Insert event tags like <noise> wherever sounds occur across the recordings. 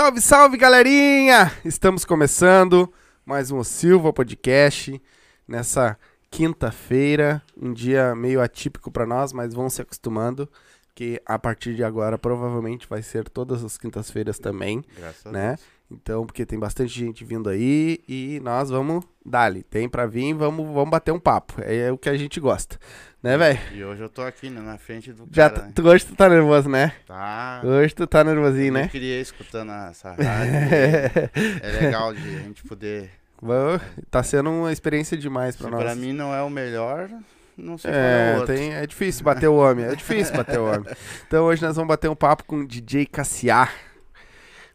Salve, salve, galerinha! Estamos começando mais um Silva Podcast nessa quinta-feira, um dia meio atípico para nós, mas vão se acostumando que a partir de agora provavelmente vai ser todas as quintas-feiras também, Graças né? a Deus. Então, porque tem bastante gente vindo aí e nós vamos dali, tem pra vir, vamos, vamos bater um papo. É o que a gente gosta, né, velho? E hoje eu tô aqui, né, na frente do Já cara, tá- né? tu, hoje tu tá nervoso, né? Tá. Hoje tu tá nervosinho, Eu né? queria escutando essa rádio. <laughs> é legal de a gente poder. Bom, Tá sendo uma experiência demais Se pra nós. pra mim não é o melhor, não sei qual é o É, outro. tem, é difícil bater o homem, é difícil bater o homem. <laughs> Então hoje nós vamos bater um papo com o DJ Cassiar.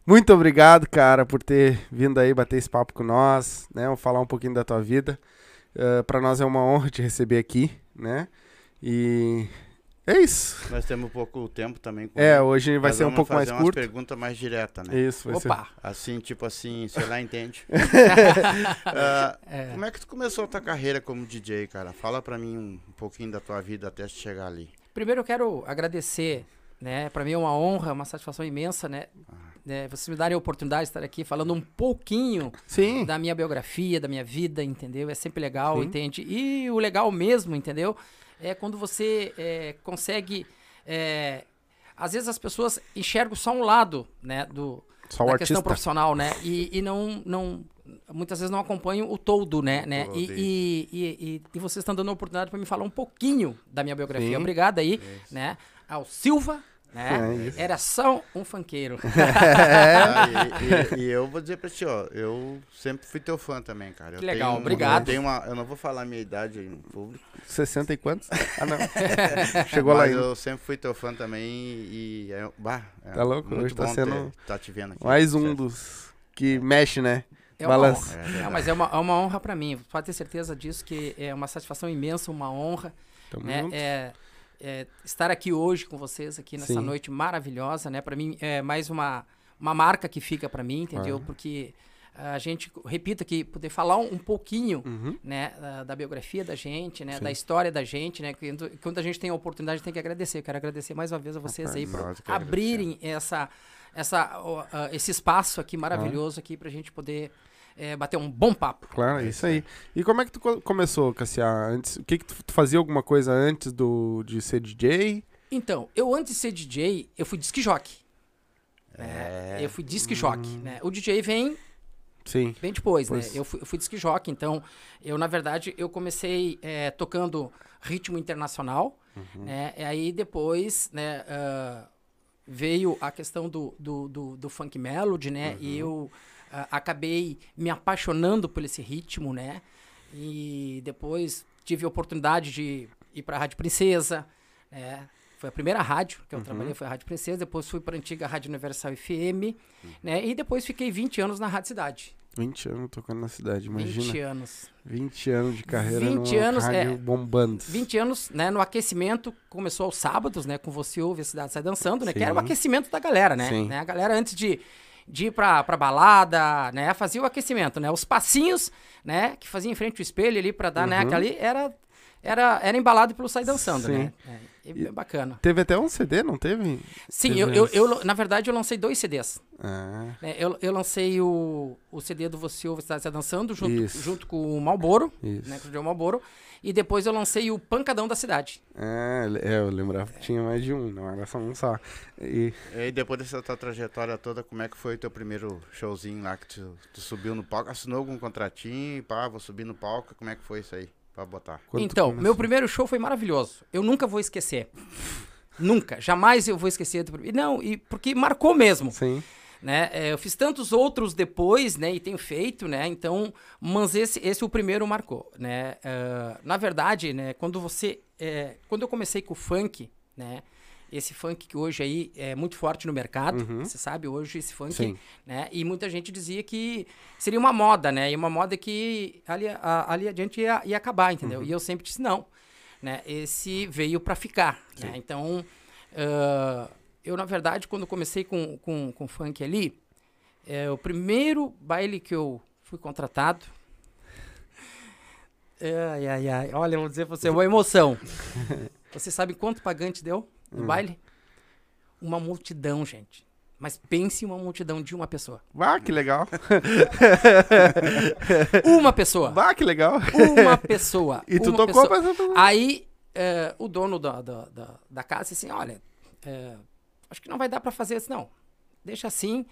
Muito obrigado, cara, por ter vindo aí bater esse papo com nós, né? Vamos falar um pouquinho da tua vida. Eh, Pra nós é uma honra te receber aqui, né? E é isso. Nós temos pouco tempo também. com É, hoje vai Nós ser um pouco mais fazer umas curto. perguntas mais diretas, né? Isso, vai ser. Opa! Assim, tipo assim, sei lá, entende. <laughs> Ah, É. Como é que tu começou a tua carreira como DJ, cara? Fala pra mim um, um pouquinho da tua vida até chegar ali. Primeiro eu quero agradecer, né? Para mim é uma honra, uma satisfação imensa, né? né, vocês me darem a oportunidade de estar aqui falando um pouquinho Sim. da minha biografia, da minha vida, entendeu? É sempre legal, Sim. entende? E o legal mesmo, entendeu? É quando você é, consegue. é, às vezes as pessoas enxergam só um lado, né? Do, Só da questão profissional, né? E, e não, não, muitas vezes não acompanham o todo, né? né? E, e, e, e, e vocês estão dando a oportunidade para me falar um pouquinho da minha biografia. Sim. Obrigado aí, né? Ao Silva, né? É. Era só um funkeiro. Ah, <laughs> e, e- e eu vou dizer pra ti, ó, eu sempre fui teu fã também, cara. Eu Que legal, tenho- obrigado. Eu, tenho uma, eu não vou falar a minha idade aí no público, 60 e quantos? Ah, não. <laughs> Chegou lá mas ainda. eu sempre fui teu fã também e, e é, bah, é Tá louco? muito Hoje tá sendo ter, tá te vendo aqui. Mais um Sério. dos que mexe, né? É uma Balança. honra. É mas é uma, é uma honra para mim. Pode ter certeza disso, que é uma satisfação imensa, uma honra. Tamo né? junto. É, é, estar aqui hoje com vocês, aqui nessa Sim. noite maravilhosa, né? Para mim é mais uma, uma marca que fica para mim, entendeu? Porque a gente, repito aqui, poder falar um, um pouquinho, Uhum. né, da, da biografia da gente, né, Sim. da história da gente, né? Quando, quando a gente tem a oportunidade, tem que agradecer. Eu quero agradecer mais uma vez a vocês Rapaz, aí por abrirem essa, essa, ó, ah, esse espaço aqui maravilhoso aqui pra gente poder eh, bater um bom papo. Claro, é É isso aí. E como é que tu co- começou, Cassiar? Antes, o que que tu, tu fazia alguma coisa antes do, de ser DJ? Então, eu antes de ser DJ, eu fui disc jockey. É. Eu fui disc jockey, né? O DJ vem Sim. bem depois, Pois. né? Eu fui, eu fui disc jockey, então eu, na verdade, eu comecei eh, tocando ritmo internacional, Uhum. né? E aí depois, né, ah, veio a questão do, do, do, do funk melody, né? Uhum. E eu acabei me apaixonando por esse ritmo, né? E depois tive a oportunidade de ir para a Rádio Princesa, né? Foi a primeira rádio que eu Uhum. trabalhei, foi a Rádio Princesa. Depois fui para a antiga Rádio Universal FM, Uhum. né? E depois fiquei 20 anos na Rádio Cidade. 20 anos tocando na cidade, 20 imagina. anos. 20 anos de carreira 20 numa anos, rádio é. bombando. 20 anos, né, no aquecimento, começou aos sábados, né, com Você Ouve a Cidade Sai Dançando, né, que era o Sim. aquecimento da galera, né, Sim. né, a galera antes de, de ir pra, pra balada, né, fazia o aquecimento, né, os passinhos, né, que fazia em frente ao espelho ali pra dar, né, Uhum. aquele era, era, era embalado pelo Sai Dançando, Sim. né, é, e é bacana. Teve até um CD, não teve? Sim, Teve eu, eu, eu, na verdade, eu lancei dois CDs, Ah, né, eu, eu lancei o, o CD do Você Ouve a Cidade Sai Dançando, junto, Isso. junto com o Malboro, isso. né, com o João Malboro, e depois eu lancei o Pancadão da Cidade. Ah, é, eu lembrava que tinha mais de um, não era só um só. E E depois dessa tua trajetória toda, como é que foi o teu primeiro showzinho lá que tu, tu subiu no palco? Assinou algum contratinho? Pá, vou subir no palco. Como é que foi isso aí? Pra botar. quando então, meu primeiro show foi maravilhoso. Eu nunca vou esquecer. nunca, jamais eu vou esquecer. Do... Não, e porque marcou mesmo, Sim. né? É, eu fiz tantos outros depois, né? E tenho feito, né? Então, mas esse, esse o primeiro marcou, né? Ah, na verdade, né? Quando você, é, quando eu comecei com o funk, né? Esse funk que hoje aí é muito forte no mercado, Uhum. você sabe, hoje esse funk, Sim. né? E muita gente dizia que seria uma moda, né? E uma moda que ali, a- ali adiante ia, ia acabar, entendeu? E eu sempre disse não, né? Esse veio para ficar, né? Então, ah, eu na verdade quando comecei com com, com funk ali, é, o primeiro baile que eu fui contratado Ai, ai, ai. Olha, eu vou dizer pra você, uma emoção. <laughs> Você sabe quanto pagante deu no Hum. baile? Uma multidão, gente. Mas pense em uma multidão de uma pessoa. Bah, <laughs> que legal. Uma pessoa. Bah, que legal. Uma pessoa. E tu tocou pessoa. pessoa. Aí eh, o dono da, da, da, casa assim, olha, eh, acho que não vai dar pra fazer isso, não. Deixa assim,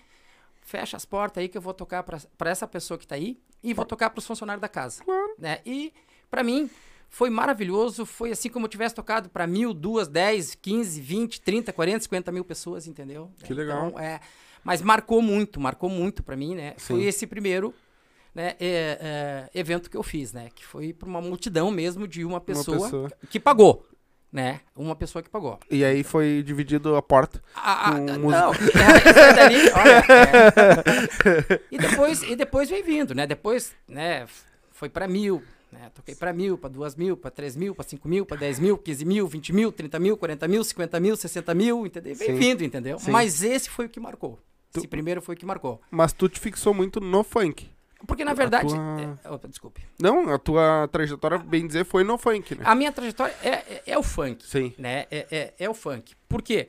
fecha as portas aí que eu vou tocar pra pra essa pessoa que tá aí e vou tocar pros funcionários da casa. Né? E pra mim foi maravilhoso, foi assim como eu tivesse tocado pra mil, duas, dez, quinze, vinte, trinta, quarenta, cinquenta mil pessoas, entendeu? Que legal. Então, é, mas marcou muito, marcou muito pra mim, né? Foi Sim. esse primeiro né, é, é, evento que eu fiz, né? Que foi pra uma multidão mesmo de uma pessoa, pessoa. que pagou, né? Uma pessoa que pagou. E aí foi dividido a porta. Ah, ah, Com não, música. <laughs> é, dali, <laughs> olha, é. E depois, e depois veio vindo, né? Depois, né? Foi pra mil, né? Toquei pra mil, pra duas mil, pra três mil, pra cinco mil, pra dez mil, quinze mil, vinte mil, trinta mil, quarenta mil, cinquenta mil, sessenta mil, entendeu? E Veio Sim. vindo, entendeu? Sim. Mas esse foi o que marcou. Tu- Esse primeiro foi o que marcou. Mas tu te fixou muito no funk. Porque, na verdade... tua- é- opa, desculpe. Não, a tua trajetória, bem dizer, foi no funk, né? A minha trajetória é, é, é o funk. Sim. né? É, é, é o funk. Por quê?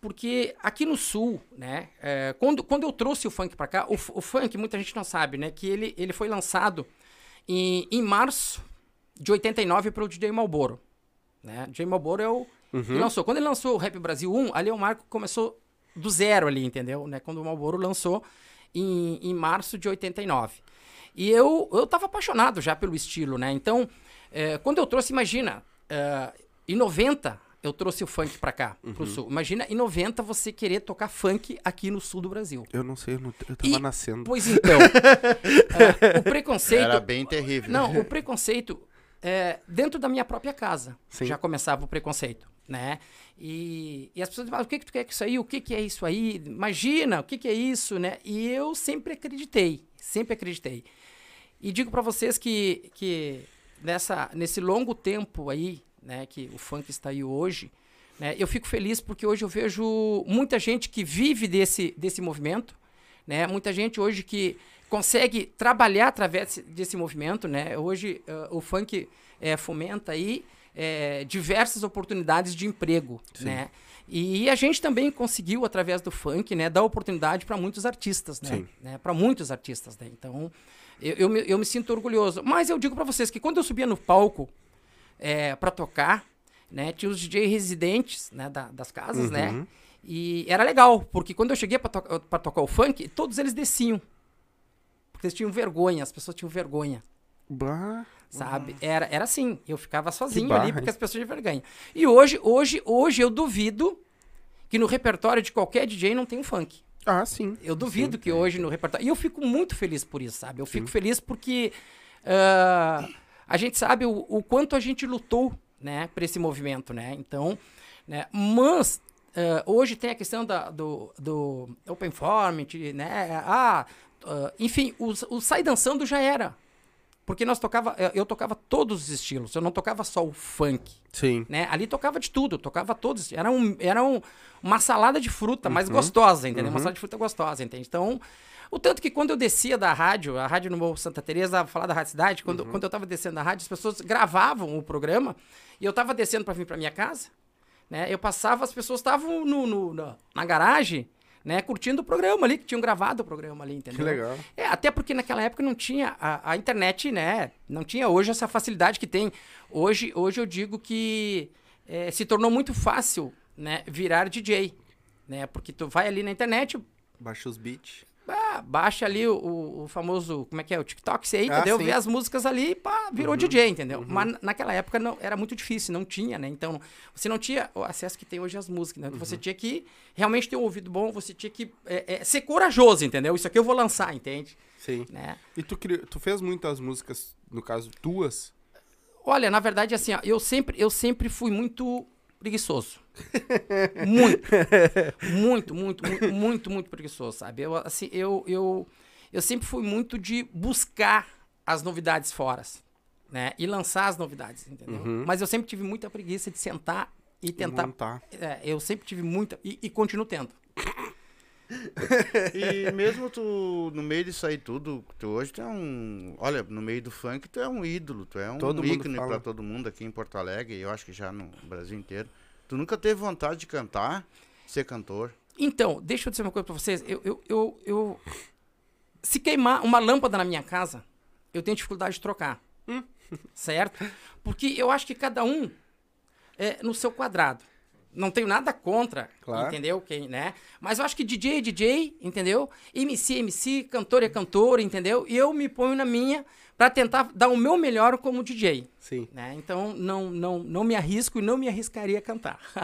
Porque aqui no sul, né? é, quando, quando eu trouxe o funk pra cá, o, o funk, muita gente não sabe, né? Que ele, ele foi lançado em, em março de 89 pelo DJ Malboro. Né? DJ Malboro é o. Ele lançou. Quando ele lançou o Rap Brasil 1, ali o marco que começou do zero ali, entendeu? Né? Quando o Malboro lançou em, em março de 89. E eu, eu tava apaixonado já pelo estilo, né? Então, é, quando eu trouxe, imagina, é, em 90 eu trouxe o funk pra cá, pro sul. Imagina em 90 você querer tocar funk aqui no sul do Brasil. Eu não sei, eu, não- eu tava E- nascendo. Pois então, <laughs> é, o preconceito... Era bem terrível. Não, o <laughs> preconceito é, dentro da minha própria casa Sim. já começava o preconceito, né? E, e as pessoas falam, o que que tu quer com isso aí? O que que é isso aí? Imagina, o que que é isso, né? E eu sempre acreditei, sempre acreditei. E digo pra vocês que, que nessa, nesse longo tempo aí, né, que o funk está aí hoje, né, eu fico feliz porque hoje eu vejo muita gente que vive desse, desse movimento, né? Muita gente hoje que consegue trabalhar através desse, movimento, né? Hoje eh, o funk eh, fomenta aí eh, diversas oportunidades de emprego, né? E a gente também conseguiu através do funk, né, dar oportunidade para muitos artistas, né? Né? Para muitos artistas, né? Então eu, eu, me, eu me sinto orgulhoso. Mas eu digo para vocês que quando eu subia no palco é, para tocar, né? Tinha os DJ residentes né, da- das casas, né? E era legal, porque quando eu cheguei para to tocar o funk, todos eles desciam. Porque eles tinham vergonha, as pessoas tinham vergonha, Bah, sabe? Era, era assim, eu ficava sozinho ali porque as pessoas tinham vergonha. E hoje, hoje, hoje eu duvido que no repertório de qualquer DJ não tem um funk. ah, sim. Eu duvido que hoje no repertório. E eu fico muito feliz por isso, sabe? Eu fico feliz porque ah, a gente sabe o, o quanto a gente lutou, né, para esse movimento, né? Então, né? Mas ah, hoje tem a questão da, do, do Open Format, né? Ah, ah, enfim, o, o Sai Dançando já era. Porque nós tocava, eu- eu tocava todos os estilos, eu não tocava só o funk Sim. né? Ali tocava de tudo, tocava todos. Era, um, era um, uma salada de fruta mais gostosa, entendeu? Uma salada de fruta gostosa, entende? Então, o tanto que quando eu descia da rádio, a rádio no Morro Santa Teresa, falar da Rádio Cidade, quando, quando eu tava descendo da rádio, as pessoas gravavam o programa e eu tava descendo para vir para minha casa, né? Eu passava, as pessoas estavam no, no- na, na garagem, né? Curtindo o programa ali, que tinham gravado o programa ali, entendeu? Que legal. É, até porque naquela época não tinha a, a internet, né? Não tinha hoje essa facilidade que tem. Hoje, hoje eu digo que é, se tornou muito fácil, né? Virar DJ, né? Porque tu vai ali na internet, Baixa os beats. Ah, baixa ali o, o- famoso, como é que é, o TikTok, você aí, Ah, entendeu? sim. Vê as músicas ali, pá, virou DJ, entendeu? Mas na- naquela época não, era muito difícil, não tinha, né? Então, você não tinha o acesso que tem hoje às músicas, né? Você tinha que realmente ter um ouvido bom, você tinha que é, é, ser corajoso, entendeu? Isso aqui eu vou lançar, entende? Sim. Né? E tu, tu fez muitas músicas, no caso, tuas? Olha, na verdade, assim, ó, eu sempre, eu sempre fui muito preguiçoso. Muito. Muito, muito, muito, muito, muito preguiçoso, sabe? Eu, assim, eu, eu, eu sempre fui muito de buscar as novidades fora, né? E lançar as novidades, entendeu? Mas eu sempre tive muita preguiça de sentar e tentar. Montar. É, eu sempre tive muita. E, e continuo tendo. E mesmo tu, no meio disso aí tudo, tu hoje tu é um. Olha, no meio do funk, tu é um ídolo, tu é um Todo ícone pra todo mundo aqui em Porto Alegre, e eu acho que já no Brasil inteiro. Tu nunca teve vontade de cantar, ser cantor? Então, deixa eu dizer uma coisa pra vocês. Eu, eu, eu, eu- Se queimar uma lâmpada na minha casa, eu tenho dificuldade de trocar. Certo? Porque eu acho que cada um é no seu quadrado. Não tenho nada contra, Claro. entendeu? Quem, né? Mas eu acho que DJ é DJ, entendeu? MC é MC, cantor é cantor, entendeu? E eu me ponho na minha pra tentar dar o meu melhor como DJ. Sim. Né? Então, não, não, não me arrisco e não me arriscaria a cantar. <laughs>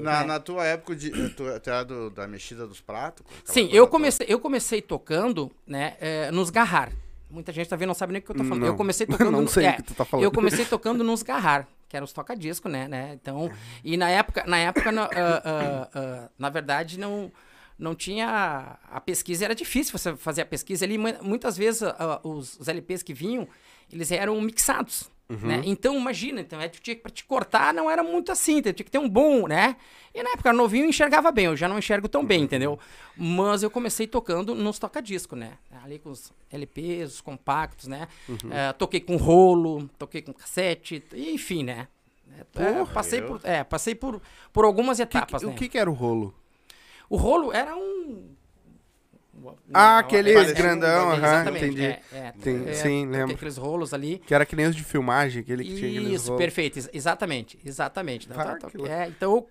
Na, na tua época, de, tu, tu era do- da mexida dos pratos? aquela Sim, eu comecei, eu comecei tocando, né, eh, nos garrar. Muita gente tá vendo, não sabe nem o que eu tô falando. Não. Eu comecei tocando... <laughs> Não no- sei o é, que tu tá falando. Eu comecei tocando nos garrar, que eram os toca-disco, né, né? Então, e na época, na época, na, ah, ah, ah, na verdade, não... Não tinha. A pesquisa era difícil você fazer a pesquisa ali. mu- Muitas vezes ah, os, os LPs que vinham, eles eram mixados. Uhum. Né? Então, imagina, então, é, tu tinha, pra te cortar não era muito assim, tinha que ter um bom, né? E na época novinho eu enxergava bem, eu já não enxergo tão Uhum. bem, entendeu? Mas eu comecei tocando nos toca-disco, né? Ali com os LPs, os compactos, né? Uhum. Eh, toquei com rolo, toquei com cassete, enfim, né? É, passei por, é, passei por, por algumas Que- etapas, o né? que que era o rolo? O rolo era um. Ah, Não, aquele parecia um grandão, aham, entendi. é, é, Tem- é, sim, lembro. Aqueles rolos ali. Que era que nem os de filmagem, aquele que tinha aqueles Isso, perfeito, ex- exatamente, exatamente. To- louco. é, então eu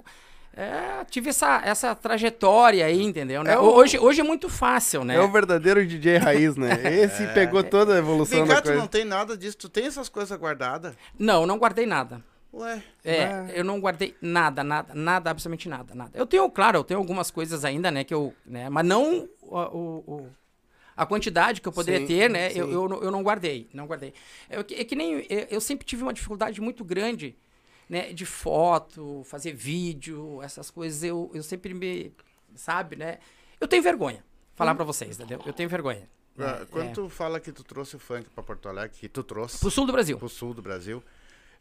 é, tive essa, essa trajetória aí, entendeu? Né? É o- hoje, hoje é muito fácil, né? É o verdadeiro DJ raiz, né? <laughs> Esse pegou toda a evolução Vem cá, da tu coisa. não tem nada disso, tu tem essas coisas guardadas? Não, não guardei nada. Ué, É, Ah. eu não guardei nada, nada, nada, absolutamente nada, nada. Eu tenho, claro, eu tenho algumas coisas ainda, né, que eu, né, mas não o, o- o- a quantidade que eu poderia Sim, ter, né, eu, eu, não- eu não guardei, não guardei. É, que- é que nem, é, eu sempre tive uma dificuldade muito grande, né, de foto, fazer vídeo, essas coisas, eu, eu sempre me, sabe, né, eu tenho vergonha, falar pra vocês, entendeu? Eu tenho vergonha. né, ah, quando é, tu fala que tu trouxe o funk pra Porto Alegre, que tu trouxe Pro sul do Brasil. pro sul do Brasil,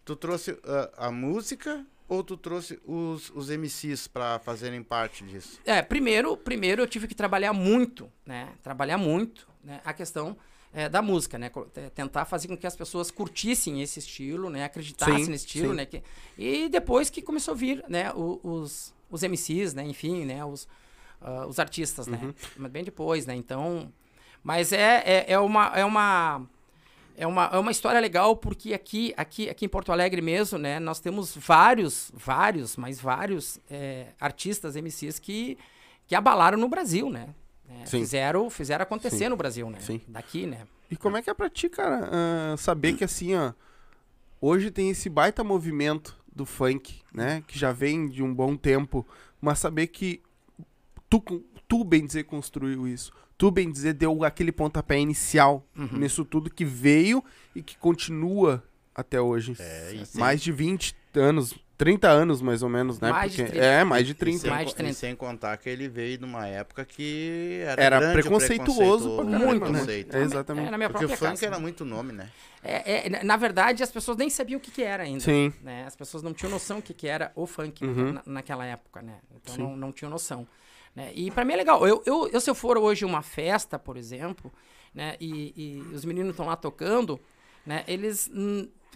tu trouxe ah, a música ou tu trouxe os, os MCs pra fazerem parte disso? É, primeiro, primeiro eu tive que trabalhar muito, né? Trabalhar muito, né? A questão é, da música, né? É, Tentar fazer com que as pessoas curtissem esse estilo, né? Acreditassem Sim, nesse estilo, sim. né? Que, e depois que começou a vir, né? o- Os, os MCs, né? Enfim, né? Os, ah, os artistas, né? Uhum. Mas bem depois, né? Então... Mas é, é, é uma... É uma é uma, é uma história legal porque aqui, aqui, aqui em Porto Alegre mesmo, né, nós temos vários, vários, mas vários é, artistas, MCs que, que abalaram no Brasil, né? É, fizeram, fizeram acontecer Sim. no Brasil, né? Sim. Daqui, né? E como é que é pra ti, cara, ah, saber que assim, ó, hoje tem esse baita movimento do funk, né, que já vem de um bom tempo, mas saber que tu, tu bem dizer, construiu isso, tu bem dizer, deu aquele pontapé inicial Uhum. nisso tudo que veio e que continua até hoje. É, mais de 20 anos, 30 anos mais ou menos, né? Mais de Porque, 30. é, mais de E 30. sem, Mais de co- 30. e sem contar que ele veio numa época que era, Era grande o preconceituoso pra preconceito- né? preconceito. É, exatamente. É, na minha Porque o funk casa. era muito nome, né? É, é, na- verdade, as pessoas nem sabiam o que, que era ainda. Sim. né? As pessoas não tinham noção o que, que era o funk Uhum. na- naquela época, né? Então Sim. não, não tinham noção. Né? E pra mim é legal. Eu, eu, eu, se eu for hoje uma festa, por exemplo, né? E, e os meninos estão lá tocando, né? Eles.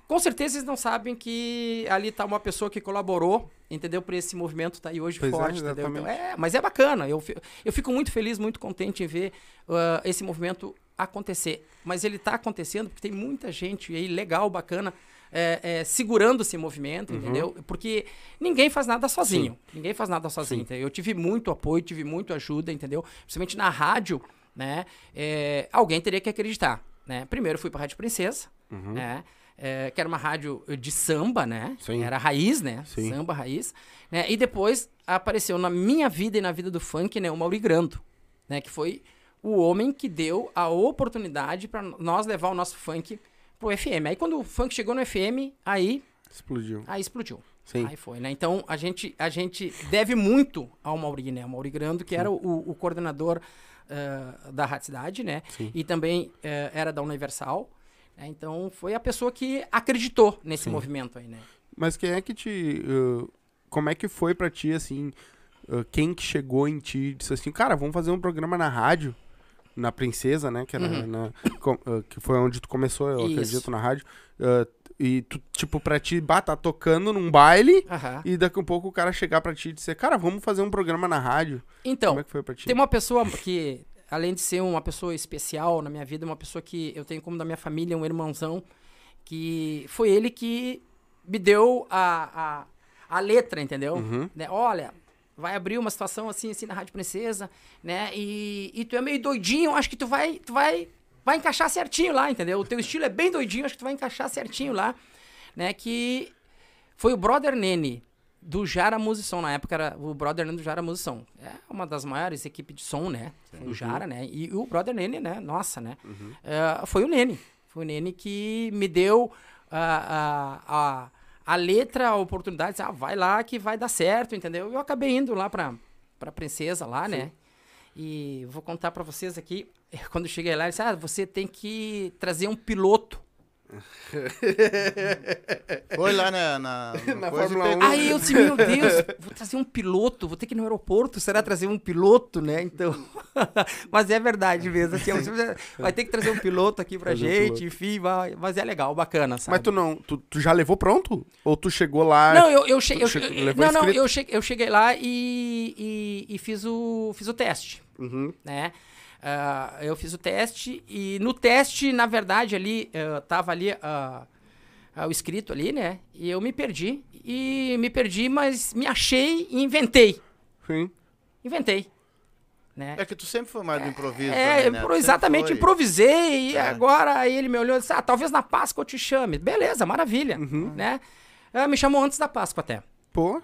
com certeza eles não sabem que ali tá uma pessoa que colaborou, entendeu? Por esse movimento tá aí hoje Pois é, forte, entendeu? Então, é, mas é bacana. Eu, eu fico muito feliz, muito contente em ver ah, esse movimento acontecer. Mas ele tá acontecendo porque tem muita gente aí legal, bacana, é, é, segurando esse movimento, entendeu? Porque ninguém faz nada sozinho. Ninguém faz nada sozinho. Sim. entendeu? Eu tive muito apoio, tive muito ajuda, entendeu? Principalmente na rádio, né? É, alguém teria que acreditar, né? Primeiro fui pra Rádio Princesa, Uhum. né? É, que era uma rádio de samba, né? Sim. Era raiz, né? Sim. Samba raiz. Né? E depois apareceu na minha vida e na vida do funk, né? O Mauri Grando, né? Que foi o homem que deu a oportunidade para nós levar o nosso funk pro FM. Aí quando o funk chegou no FM, aí, Explodiu. aí explodiu. Sim. Aí foi, né? Então a gente, a gente deve muito ao Mauri, né? O Mauri Grando, que era o, o coordenador eh, da Rádio Cidade, né? Sim. E também eh, era da Universal. Né? Então foi a pessoa que acreditou nesse Sim. movimento aí, né? Mas quem é que te. uh, como é que foi pra ti, assim? uh, quem que chegou em ti e disse assim, cara, vamos fazer um programa na rádio, na Princesa, né? Que, era Uhum. na- com- ah, que foi onde tu começou, eu Isso. acredito, na rádio. E tu, tipo, pra ti, bah, tá tocando num baile. Aham. E daqui a pouco o cara chegar pra ti e dizer, cara, vamos fazer um programa na rádio. Então, Como é que foi pra ti? Tem uma pessoa que, além de ser uma pessoa especial na minha vida, uma pessoa que eu tenho como da minha família, um irmãozão, que foi ele que me deu a, a, a letra, entendeu? Uhum. Né, Olha, vai abrir uma situação assim, assim na Rádio Princesa, né? E, e tu é meio doidinho, acho que tu vai, tu vai, vai encaixar certinho lá, entendeu? O teu estilo é bem doidinho, acho que tu vai encaixar certinho lá, né? Que foi o Brother Nene do Jara Musição, na época era o Brother Nene do Jara Musição. É uma das maiores equipes de som, né? Do Jara, né? E o Brother Nene, né? Nossa, né? É, foi o Nene. Foi o Nene que me deu a, a, a, a letra, a oportunidade, disse, ah, vai lá que vai dar certo, entendeu? Eu acabei indo lá pra, pra Princesa lá, né? E vou contar pra vocês aqui, <laughs> quando eu cheguei lá, ele disse, ah, você tem que trazer um piloto. <laughs> Foi lá na, na, Na Fórmula pegou. 1. Aí eu disse, meu Deus, vou trazer um piloto, vou ter que ir no aeroporto, será trazer um piloto, né? Então, <laughs> mas é verdade mesmo, assim, você vai ter que trazer um piloto aqui pra Trazer um gente, piloto. enfim, vai, mas é legal, bacana, sabe? Mas tu não, tu, tu já levou pronto? Ou tu chegou lá... Não, eu, eu, che eu, che- não, não, eu, che eu cheguei lá e, e, e fiz, o, fiz o teste, Uhum. né? Ah, eu fiz o teste e no teste, na verdade, ali, eh, tava ali ah, ah, o escrito ali, né? E eu me perdi. E me perdi, mas me achei e inventei. Sim. Inventei. Né? É que tu sempre foi mais do improviso. É, também, né? exatamente, foi. improvisei e É. agora aí ele me olhou e disse, ah, talvez na Páscoa eu te chame. Beleza, maravilha, Uhum. né? Me chamou antes da Páscoa até. Pô.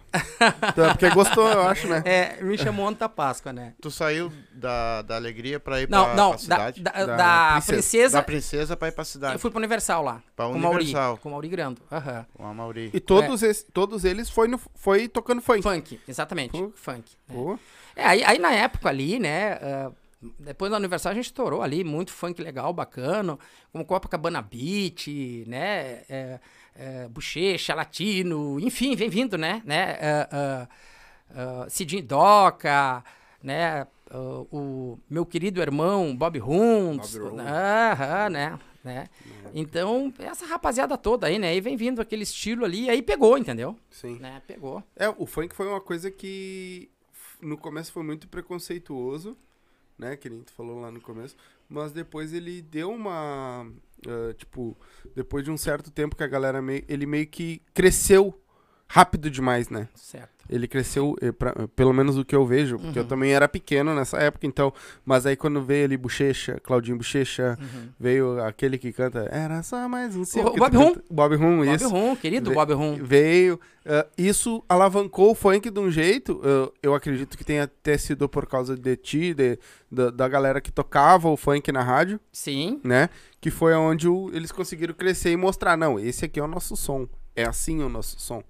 Então, porque gostou, eu acho, né? É, me chamou antes da Páscoa, né? Tu saiu da, da alegria pra ir Não, pra, não, pra da, cidade? da, Da da princesa. princesa, Da princesa pra ir pra cidade. eu fui pro Universal lá. Pra com o Mauri, Universal. com o Mauri Grando. Aham. Com a Mauri. E todos, esse- todos eles foi, no, foi tocando funk. Funk, exatamente, Pô. funk. né? Pô. É, aí, aí na época ali, né? ah, depois do aniversário a gente estourou ali, muito funk legal, bacana, como Copacabana Beat, né? É, é, Bochecha, Latino, enfim, vem vindo, né? né ah, ah, Cidinho Doca, né? o meu querido irmão Bob Hunds. aham, né? né? Então, essa rapaziada toda aí, né? Aí vem vindo aquele estilo ali, aí pegou, entendeu? Sim. Né? Pegou. É, o funk foi uma coisa que no começo foi muito preconceituoso, né? Que nem tu falou lá no começo. Mas depois ele deu uma. Ah, tipo, depois de um certo tempo que a galera meio. Ele meio que cresceu rápido demais, né? Certo. Ele cresceu, eh, pra- pelo menos o que eu vejo, porque eu Uhum. também era pequeno nessa época, então. Mas aí quando veio ali Bochecha, Claudinho Bochecha, Uhum. veio aquele que canta. Era só mais um circo O Bob Rum. Bob Rum, Bob isso. Rum, querido Ve- Bob Rum. Veio. ah, isso alavancou o funk de um jeito. eu- eu acredito que tenha até sido por causa de ti, de, da, da galera que tocava o funk na rádio, Sim. né? Que foi onde o- eles conseguiram crescer e mostrar: não, esse aqui é o nosso som. É assim o nosso som.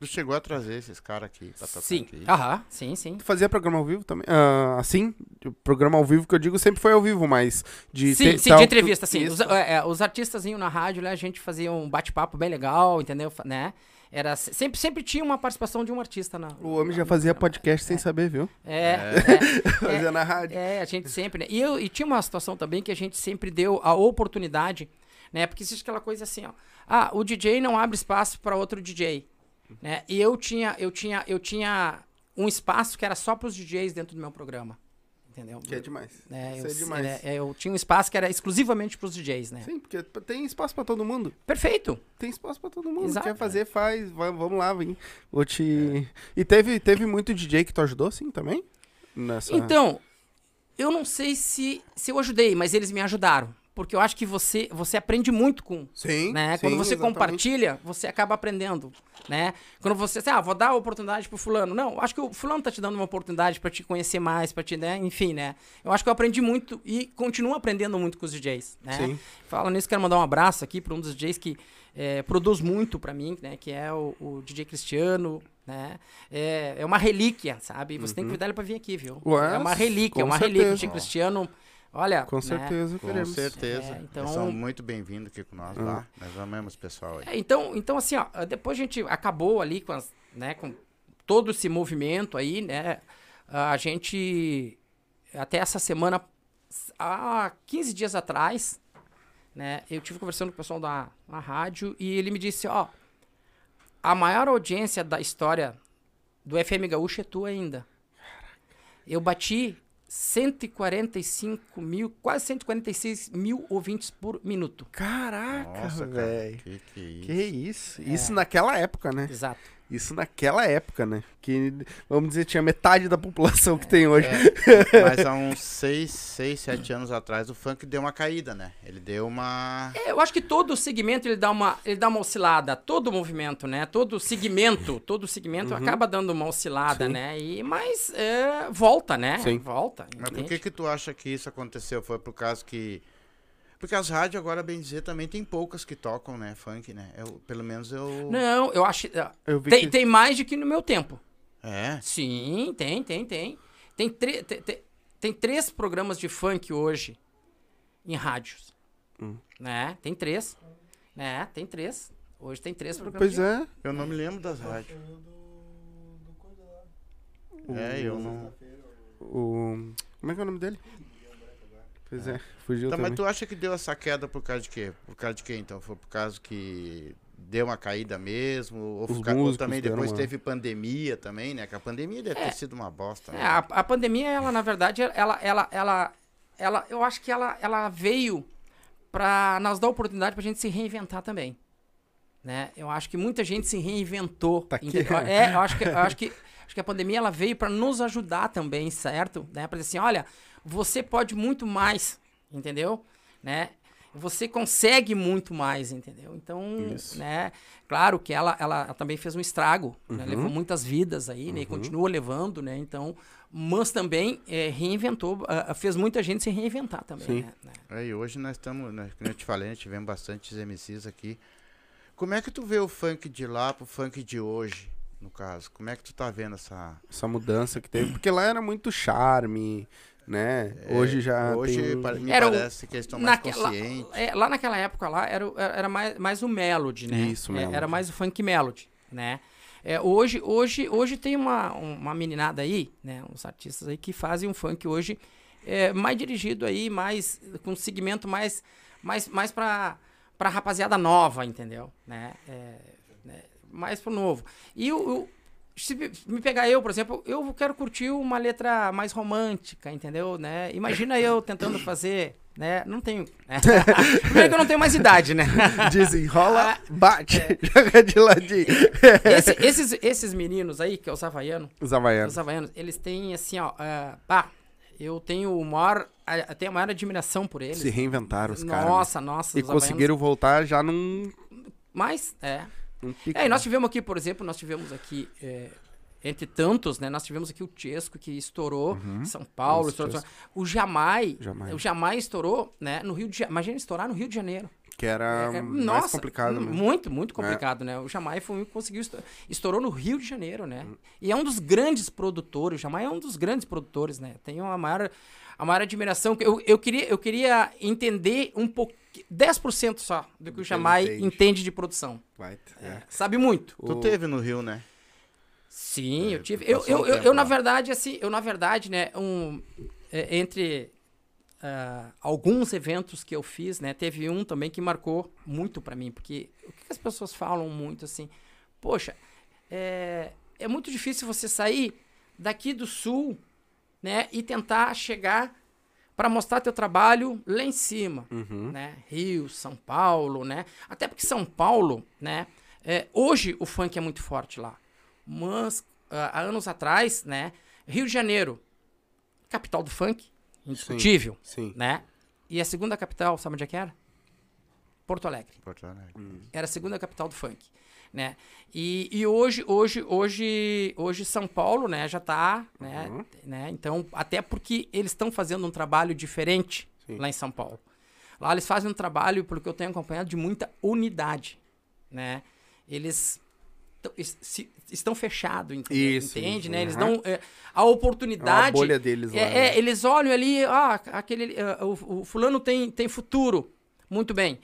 Tu chegou a trazer esses caras aqui pra tocar Sim. aqui. Aham, sim, sim. Tu fazia programa ao vivo também? Ah, assim? O programa ao vivo que eu digo sempre foi ao vivo, mas de Sim, ter- sim, tal- de entrevista, sim. Isso. Os, é, é, os artistas iam na rádio, né, a gente fazia um bate-papo bem legal, entendeu? Fa- Né? Era, se- sempre, sempre tinha uma participação de um artista na. O homem já fazia podcast sem saber, viu? É, <laughs> Fazia na rádio. é, a gente sempre, né? E, eu, e tinha uma situação também que a gente sempre deu a oportunidade, né? Porque existe aquela coisa assim, ó. Ah, o DJ não abre espaço para outro DJ, né? E eu tinha, eu tinha, eu tinha um espaço que era só para os DJs dentro do meu programa, entendeu? Que é demais. É, Isso eu, é demais. é, é, eu tinha um espaço que era exclusivamente para os DJs, né? Sim, porque tem espaço pra todo mundo. Perfeito. Tem espaço pra todo mundo. Exato. Quer fazer, faz. Va- vamos lá, vem. Vou te. E teve, teve muito DJ que tu ajudou, sim, também? Nessa... Então, eu não sei se, se eu ajudei, mas eles me ajudaram. Porque eu acho que você, você aprende muito com. Sim. Né? sim, Quando você exatamente. compartilha, você acaba aprendendo. Né? Quando você, assim, ah, vou dar a oportunidade pro fulano. Não, acho que o fulano tá te dando uma oportunidade pra te conhecer mais, para te, né? Enfim, né? Eu acho que eu aprendi muito e continuo aprendendo muito com os DJs, né? Sim. Fala nisso, quero mandar um abraço aqui para um dos DJs que é, produz muito para mim, né? Que é o, o DJ Cristiano, né? É, é uma relíquia, sabe? Você tem que convidar ele para vir aqui, viu? Ué, é uma relíquia, é uma relíquia. O certeza. DJ Cristiano, olha, Com né? certeza, Com queremos. certeza. É, então- são muito bem-vindos aqui com nós Hum. lá. Nós amamos o pessoal aí. É, então, então, assim, ó, depois a gente acabou ali com, as, né, com todo esse movimento aí, né? A gente, até essa semana há 15 dias atrás, né, eu tive conversando com o pessoal da, da rádio e ele me disse, ó, a maior audiência da história do FM Gaúcho é tu ainda. Eu bati 145 mil, quase 146 mil ouvintes por minuto. Caraca, velho. Que que é isso? Que isso? Isso naquela época, né? Exato. Isso naquela época, né? Que, vamos dizer, tinha metade da população que tem hoje. É, <laughs> mas há uns 6, 6, 7 anos atrás o funk deu uma caída, né? Ele deu uma. É, eu acho que todo segmento ele dá uma, ele dá uma oscilada, todo movimento, né? Todo segmento, todo segmento acaba dando uma oscilada, Sim. né? E mas é, volta, né? Sim. Volta. Mas por entende? que que tu acha que isso aconteceu? Foi por causa que... Porque as rádios, agora bem dizer, também tem poucas que tocam, né? Funk, né? Eu, pelo menos eu... Não, eu acho ah, Eu vi tem, que... tem mais do que no meu tempo. É? Sim, tem, tem, tem. Tem, tre- te- te- tem três programas de funk hoje em rádios. Hum. Né? Tem três. Né? Tem três. Hoje tem três programas. Pois de... é. Eu não me lembro das rádios. É, eu não... O... Como é que é o nome dele? Pois é, fugiu Tá, mas também. tu acha que deu essa queda por causa de quê? Por causa de quê, então? Foi por causa que deu uma caída mesmo? Ou, Os fica- ou músicos também depois uma- teve pandemia também, né? Que a pandemia deve ter sido uma bosta, né? É, a, a pandemia, ela, na verdade, ela, ela, ela, ela, eu acho que ela, ela veio para nos dar oportunidade pra gente se reinventar também. Né? Eu acho que muita gente se reinventou. Tá aqui. É, eu acho que, eu acho que, acho que a pandemia ela veio para nos ajudar também, certo? Né? Para dizer assim, olha, você pode muito mais, entendeu? Né? Você consegue muito mais, entendeu? Então, Isso. né? Claro que ela, ela, ela também fez um estrago, né? Uhum. levou muitas vidas aí, né? E continua levando, né? Então, mas também é, reinventou, ah, fez muita gente se reinventar também, Sim. né? né? É, e hoje nós estamos, né, como eu te falei, nós tivemos bastantes MCs aqui. Como é que tu vê o funk de lá pro funk de hoje, no caso? Como é que tu tá vendo essa... Essa mudança que teve. Porque lá era muito charme, né? hoje já É, Hoje tem... pa- me Era o- parece que eles estão mais Naquela- conscientes. é, lá naquela época lá era, o- era mais, mais o melody, né? Isso, É, melody. Era mais o funk melody, né? É, hoje, hoje, hoje tem uma, uma meninada aí, né? Uns artistas aí que fazem um funk hoje é, mais dirigido aí, mais com um segmento mais, mais, mais pra, pra rapaziada nova, entendeu? Né? É, né? Mais pro novo. E o, o- se me- pegar eu, por exemplo, eu quero curtir uma letra mais romântica, entendeu? Né? Imagina eu tentando fazer, né? Não tenho. Né? <laughs> Primeiro que eu não tenho mais idade, né? Desenrola, Ah, bate, é. joga de ladinho. Esse- esses, esses meninos aí, que é os havaianos, Os havaianos. os havaianos, eles têm assim, ó. ah, pá, eu tenho o maior. a- tenho a maior admiração por eles. Se reinventaram os caras. né? Nossa, nossa. E conseguiram voltar já num, Mas, é. É, e nós tivemos aqui, por exemplo, nós tivemos aqui, é, entre tantos, né? Nós tivemos aqui o Chesco, que estourou em São Paulo. Estourou, o Jamai, Jamais. o Jamai estourou, né? No Rio de Janeiro. Imagina estourar no Rio de Janeiro. Que era É, é, mais nossa, complicado, hum, né? Muito, muito complicado, né? O Jamai foi um que conseguiu estou- estourou no Rio de Janeiro, né? E é um dos grandes produtores, o Jamai é um dos grandes produtores, né? Tenho a maior, a maior admiração. Eu, eu, queria, eu queria entender um pouco, 10% só do que o Jamai entende. entende de produção. Vai, é. Sabe muito. Tu teve no Rio, né? Sim, É, eu tive. Eu, eu, eu, eu, na verdade, assim, eu, na verdade, né, um, é, entre ah, alguns eventos que eu fiz, né, teve um também que marcou muito pra mim, porque o que que as pessoas falam muito assim, poxa, é, é muito difícil você sair daqui do sul, né, e tentar chegar para mostrar teu trabalho lá em cima, Uhum. né? Rio, São Paulo, né? Até porque São Paulo, né? é, hoje o funk é muito forte lá. Mas ah, há anos atrás, né? Rio de Janeiro, capital do funk, indiscutível, Sim. né? E a segunda capital, sabe onde é que era? Porto Alegre. Porto Alegre. Era a segunda capital do funk, né? E, e hoje, hoje, hoje, hoje São Paulo, né, já tá, né, Uhum. né? Então, até porque eles estão fazendo um trabalho diferente Sim. lá em São Paulo. Lá eles fazem um trabalho, pelo que eu tenho acompanhado, de muita unidade, né? Eles se- estão fechados, entende? Isso, entende, né? Eles uhum. dão é, a É uma oportunidade bolha deles lá. é, né? é, eles olham ali, ah, aquele, ah, o, o fulano tem, tem futuro. Muito bem.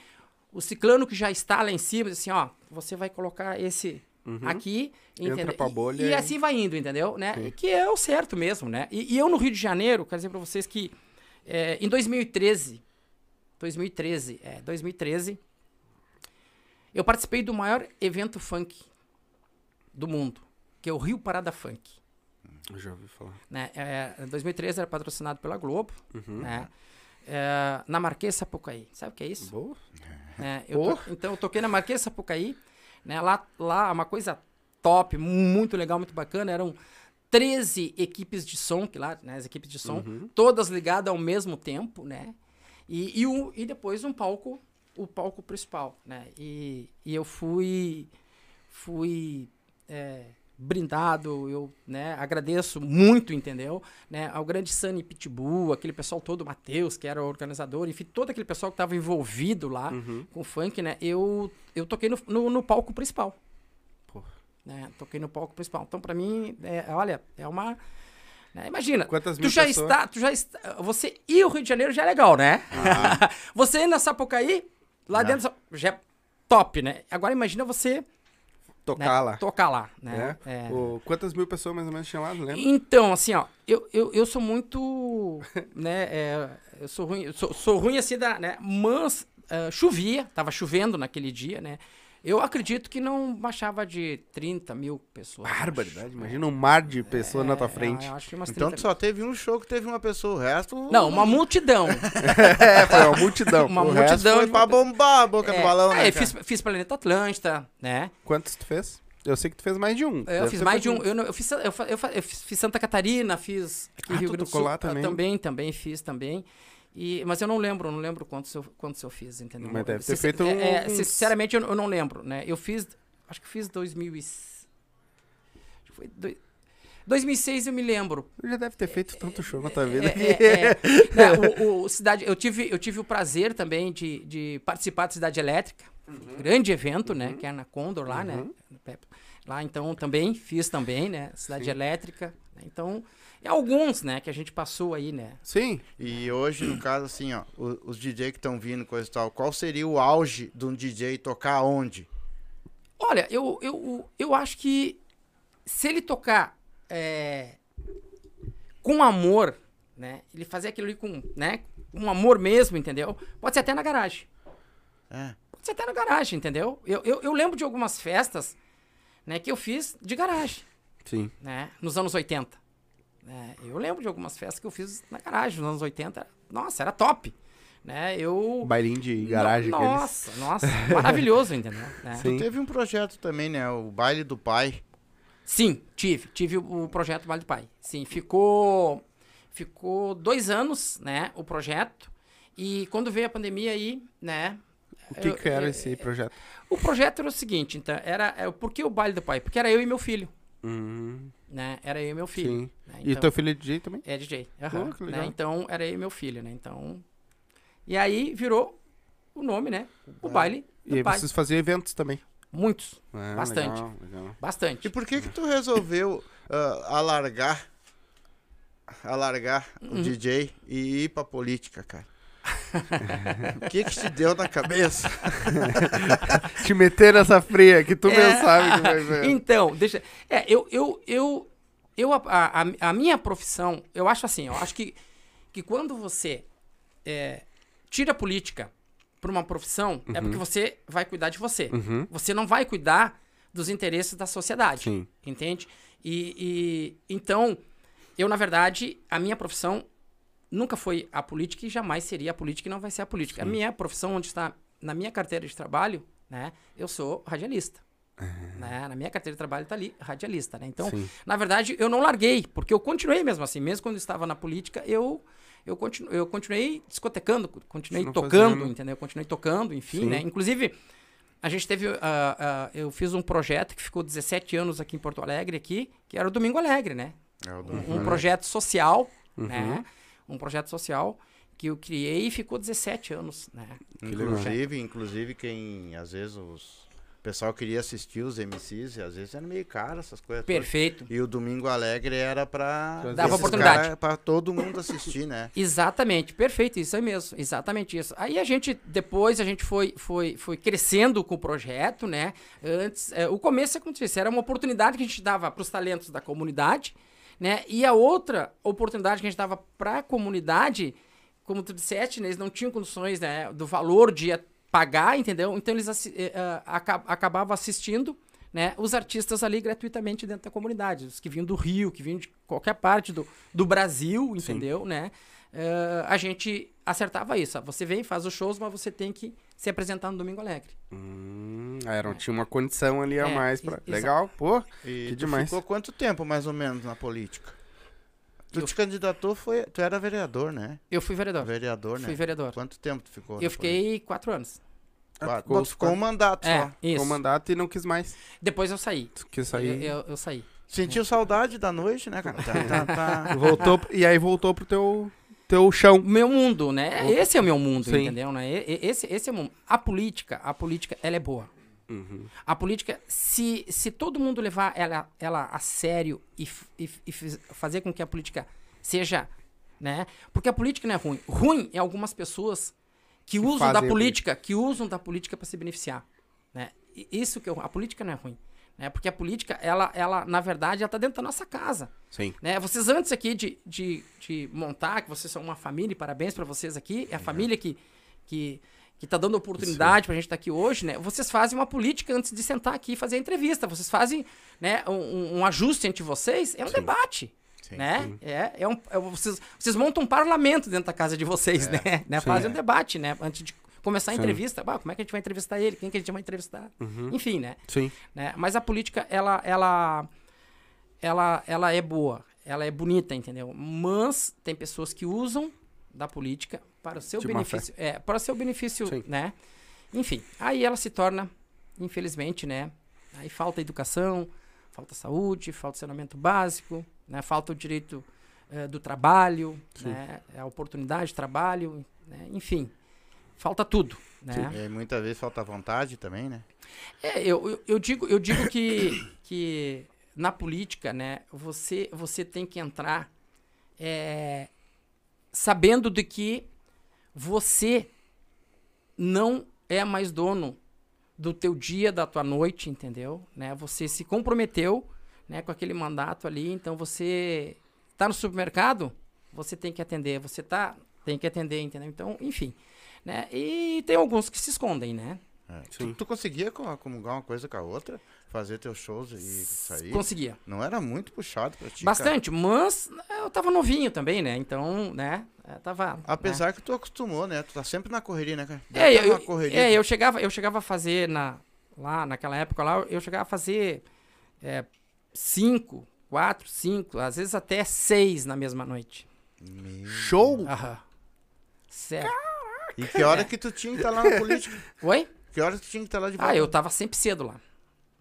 O ciclano que já está lá em cima, assim, ó, você vai colocar esse aqui, Uhum. Entra entendeu? E- E, assim vai indo, entendeu? Né? Sim. E que é o certo mesmo, né? E, e eu no Rio de Janeiro, quero dizer pra vocês que É, em 2013, 2013, é, 2013, eu participei do maior evento funk do mundo, que é o Rio Parada Funk. Eu já ouvi falar. Né? É, 2013 era patrocinado pela Globo, Uhum. né? É, na Marquês Sapucaí. Sabe o que é isso? Boa. né? Eu to- então eu toquei na Marquês Sapucaí, né? Lá, lá uma coisa top, muito legal, muito bacana. Eram 13 equipes de som, que lá, né? As equipes de som, todas ligadas ao mesmo tempo, né? E, e, um- e depois um palco, o palco principal, né? E, e eu fui, fui é, brindado, eu né, agradeço muito, entendeu? Né, ao grande Sunny Pitbull, aquele pessoal todo, o Matheus, que era o organizador, enfim, todo aquele pessoal que estava envolvido lá com o funk, né? Eu, eu toquei no, no, no palco principal. Né, toquei no palco principal. Então, pra mim, é, olha, é uma... né, imagina, Quantas tu já pessoas? está, tu já está, você ir ao Rio de Janeiro já é legal, né? <laughs> você ir na Sapucaí, lá dentro já é top, né? Agora imagina você Tocar né, lá. tocar lá, né? É. É. O- quantas mil pessoas mais ou menos tinha lá, não? Então, assim, ó, eu, eu, eu sou muito, <laughs> né, é, eu sou ruim, eu sou, sou ruim assim da, né, mas ah, chovia, tava chovendo naquele dia, né, eu acredito que não baixava de 30 mil pessoas. eu. Barbaridade. Imagina um mar de pessoas na tua É, frente. eu acho que umas Então 30 tu só teve um show que teve uma pessoa, o resto. Não, uma multidão. <laughs> <laughs> É, foi uma multidão. <laughs> Uma O resto multidão Foi de pra bombar a boca É, do balão, né? eu cara? fiz, fiz Planeta Atlântida, né? Quantos tu fez? Eu sei que tu fez mais de um. Eu Deve fiz mais de feito um. Eu, não- eu fiz, eu, eu, eu fiz, Santa Catarina, fiz aqui Ah, Rio Grande do Sul. ah, também? Também, também fiz também. E, mas eu não lembro, não lembro quantos eu, quantos eu fiz, entendeu? Mas deve ter Sincer- feito é, é, uns- Sinceramente, eu, eu não lembro, né? Eu fiz, acho que fiz 2000 e... Acho que foi doi- 2006 eu me lembro. Já deve ter feito tanto show na tua vida. É, é, é. <laughs> O, o cidade, eu, tive, eu tive o prazer também de, de participar da Cidade Elétrica. Uhum. Grande evento, né? Que é na Condor lá, né? Lá, então, também, fiz também, né? Cidade Sim. Elétrica. né, Então, e alguns, né? Que a gente passou aí, né? Sim. E hoje, no caso, assim, ó, o- os DJ que estão vindo, coisa e tal, qual seria o auge de um DJ tocar onde? Olha, eu, eu, eu acho que se ele tocar é, com amor, né? Ele fazer aquilo ali com, né? Com amor mesmo, entendeu? Pode ser até na garagem. É. Pode ser até na garagem, entendeu? Eu, eu, eu lembro de algumas festas, né? Que eu fiz de garagem, Sim. né? Nos anos 80. Né, eu lembro de algumas festas que eu fiz na garagem nos anos 80. Nossa, era top. Né? Eu... Bailinho de garagem. No- aqueles. Nossa, nossa. <laughs> Maravilhoso, entendeu? Né? Sim. Tu teve um projeto também, né? O Baile do Pai. Sim, tive. Tive o, projeto Vale do Pai. Sim, ficou ficou dois anos, né, o projeto. E quando veio a pandemia aí, né... O que, eu- que era eu- esse projeto? O projeto era o seguinte, então, era... É, por que o Baile do Pai? Porque era eu e meu filho, Hum, né? Era eu e meu filho. sim. né, E então- teu filho é DJ também? É DJ. aham, Oh, né. Então, era eu e meu filho, né? Então... E aí virou o nome, né? O Baile do E aí Pai. vocês faziam eventos também. Muitos. Ah, Bastante. legal, legal. Bastante. E por que que tu resolveu <laughs> ah, alargar, alargar Uhum. o DJ e ir pra política, cara? O que que te deu na cabeça? <laughs> Te meter nessa fria que tu É. mesmo sabe que vai ver. Então, deixa. É, eu, eu, eu, eu a, a, a minha profissão, eu acho assim, eu acho que, que quando você é, tira a política para uma profissão, é porque você vai cuidar de você. Uhum. Você não vai cuidar dos interesses da sociedade. Sim. Entende? E, e então, eu, na verdade, a minha profissão nunca foi a política e jamais seria a política e não vai ser a política. A minha profissão, onde está na minha carteira de trabalho, né? Eu sou radialista. Né? Na minha carteira de trabalho está ali, radialista, né? Então, Sim. na verdade, eu não larguei, porque eu continuei mesmo assim. Mesmo quando eu estava na política, eu eu, continu, eu continuei discotecando, continuei tocando, fazendo. entendeu? Continuei tocando, enfim, Sim. né? Inclusive, a gente teve. ah, ah, eu fiz um projeto que ficou 17 anos aqui em Porto Alegre, aqui, que era o Domingo Alegre, né? É o Um, um projeto social, Uhum. né? Um projeto social que eu criei e ficou 17 anos, né? Inclusive, inclusive quem às vezes os o pessoal queria assistir os MCs e às vezes era meio caro essas coisas. todas. Perfeito. E o Domingo Alegre era pra Dava oportunidade. pra todo mundo assistir, né? <laughs> Exatamente, perfeito, isso aí mesmo, exatamente isso. Aí a gente, depois a gente foi, foi, foi crescendo com o projeto, né? Antes, é, o começo, como eu disse, era uma oportunidade que a gente dava para os talentos da comunidade, né? E a outra oportunidade que a gente dava para a comunidade como tu disseste, né, eles não tinham condições, né, do valor de pagar, entendeu? Então eles assi uh, acabavam assistindo, né, os artistas ali gratuitamente dentro da comunidade, os que vinham do Rio, que vinham de qualquer parte do, do Brasil, entendeu, Sim. né? Uh, a gente acertava isso. Você vem, faz os shows, mas você tem que se apresentar no Domingo Alegre. Hum, era, é. tinha uma condição ali a é, mais. Pra... Legal, pô, e que demais. ficou quanto tempo, mais ou menos, na política? Tu eu... te candidatou, foi, tu era vereador, né? Eu fui vereador. Vereador, né? Fui vereador. Quanto tempo tu ficou? Eu fiquei política? quatro anos. Ah, ficou, ficou um mandato é, só. Isso. Ficou um mandato e não quis mais. Depois eu saí. Tu quis sair? Eu, eu, eu saí. Sentiu saudade da noite, né, cara? tá, tá, tá. <laughs> Voltou, e aí voltou pro teu teu chão. Meu mundo, né? Esse é o meu mundo, Sim. entendeu? Né? Esse, esse é o mundo. A política, a política, ela é boa. Uhum. A política, se, se todo mundo levar ela, ela a sério e, e, e fazer com que a política seja, né? Porque a política não é ruim. Ruim é algumas pessoas que, que usam da política, que usam da política para se beneficiar, né? Isso que eu, a política não é ruim. Né? Porque a política, ela, ela, na verdade, ela tá dentro da nossa casa. Sim. Né? Vocês antes aqui de, de, de montar, que vocês são uma família, e parabéns para vocês aqui, é a família que, que, que tá dando oportunidade para a gente estar tá aqui hoje, né? Vocês fazem uma política antes de sentar aqui e fazer a entrevista. Vocês fazem né, um, um ajuste entre vocês, é um Sim. debate. Sim, né? Sim. É, é um, é, vocês, vocês montam um parlamento dentro da casa de vocês, é. né? né? Fazem um debate, né? Antes de começar a Sim. entrevista, bah, como é que a gente vai entrevistar ele? Quem que a gente vai entrevistar? Uhum. Enfim, né? Sim. Né? Mas a política, ela, ela, ela, ela é boa, ela é bonita, entendeu? Mas tem pessoas que usam da política para o seu de benefício, é, para o seu benefício, Sim. né? Enfim, aí ela se torna, infelizmente, né? Aí falta educação, falta saúde, falta saneamento básico, né? Falta o direito é, do trabalho, né? A oportunidade de trabalho, né? enfim falta tudo. Né? E muitas vezes falta vontade também, né? É, eu, eu, eu digo, eu digo que, <coughs> que na política, né, você, você tem que entrar é, sabendo de que você não é mais dono do teu dia, da tua noite, entendeu? Né? Você se comprometeu né, com aquele mandato ali, então você está no supermercado, você tem que atender, você tá, tem que atender, entendeu? Então, enfim. Né? E tem alguns que se escondem, né? É. Tu, tu, conseguia comungar uma coisa com a outra? Fazer teus shows e sair? Conseguia. Não era muito puxado pra ti, Bastante, cara. mas eu tava novinho também, né? Então, né? Eu tava... Apesar né? que tu acostumou, né? Tu tá sempre na correria, né, cara? é, eu, correria, é eu, chegava, eu chegava a fazer na, lá, naquela época lá, eu chegava a fazer é, cinco, quatro, cinco, às vezes até seis na mesma noite. Meu Show? Aham. Certo. E que hora que tu tinha que estar tá lá na política? <laughs> Oi? Que hora que tu tinha que estar tá lá de volta? Ah, eu tava sempre cedo lá.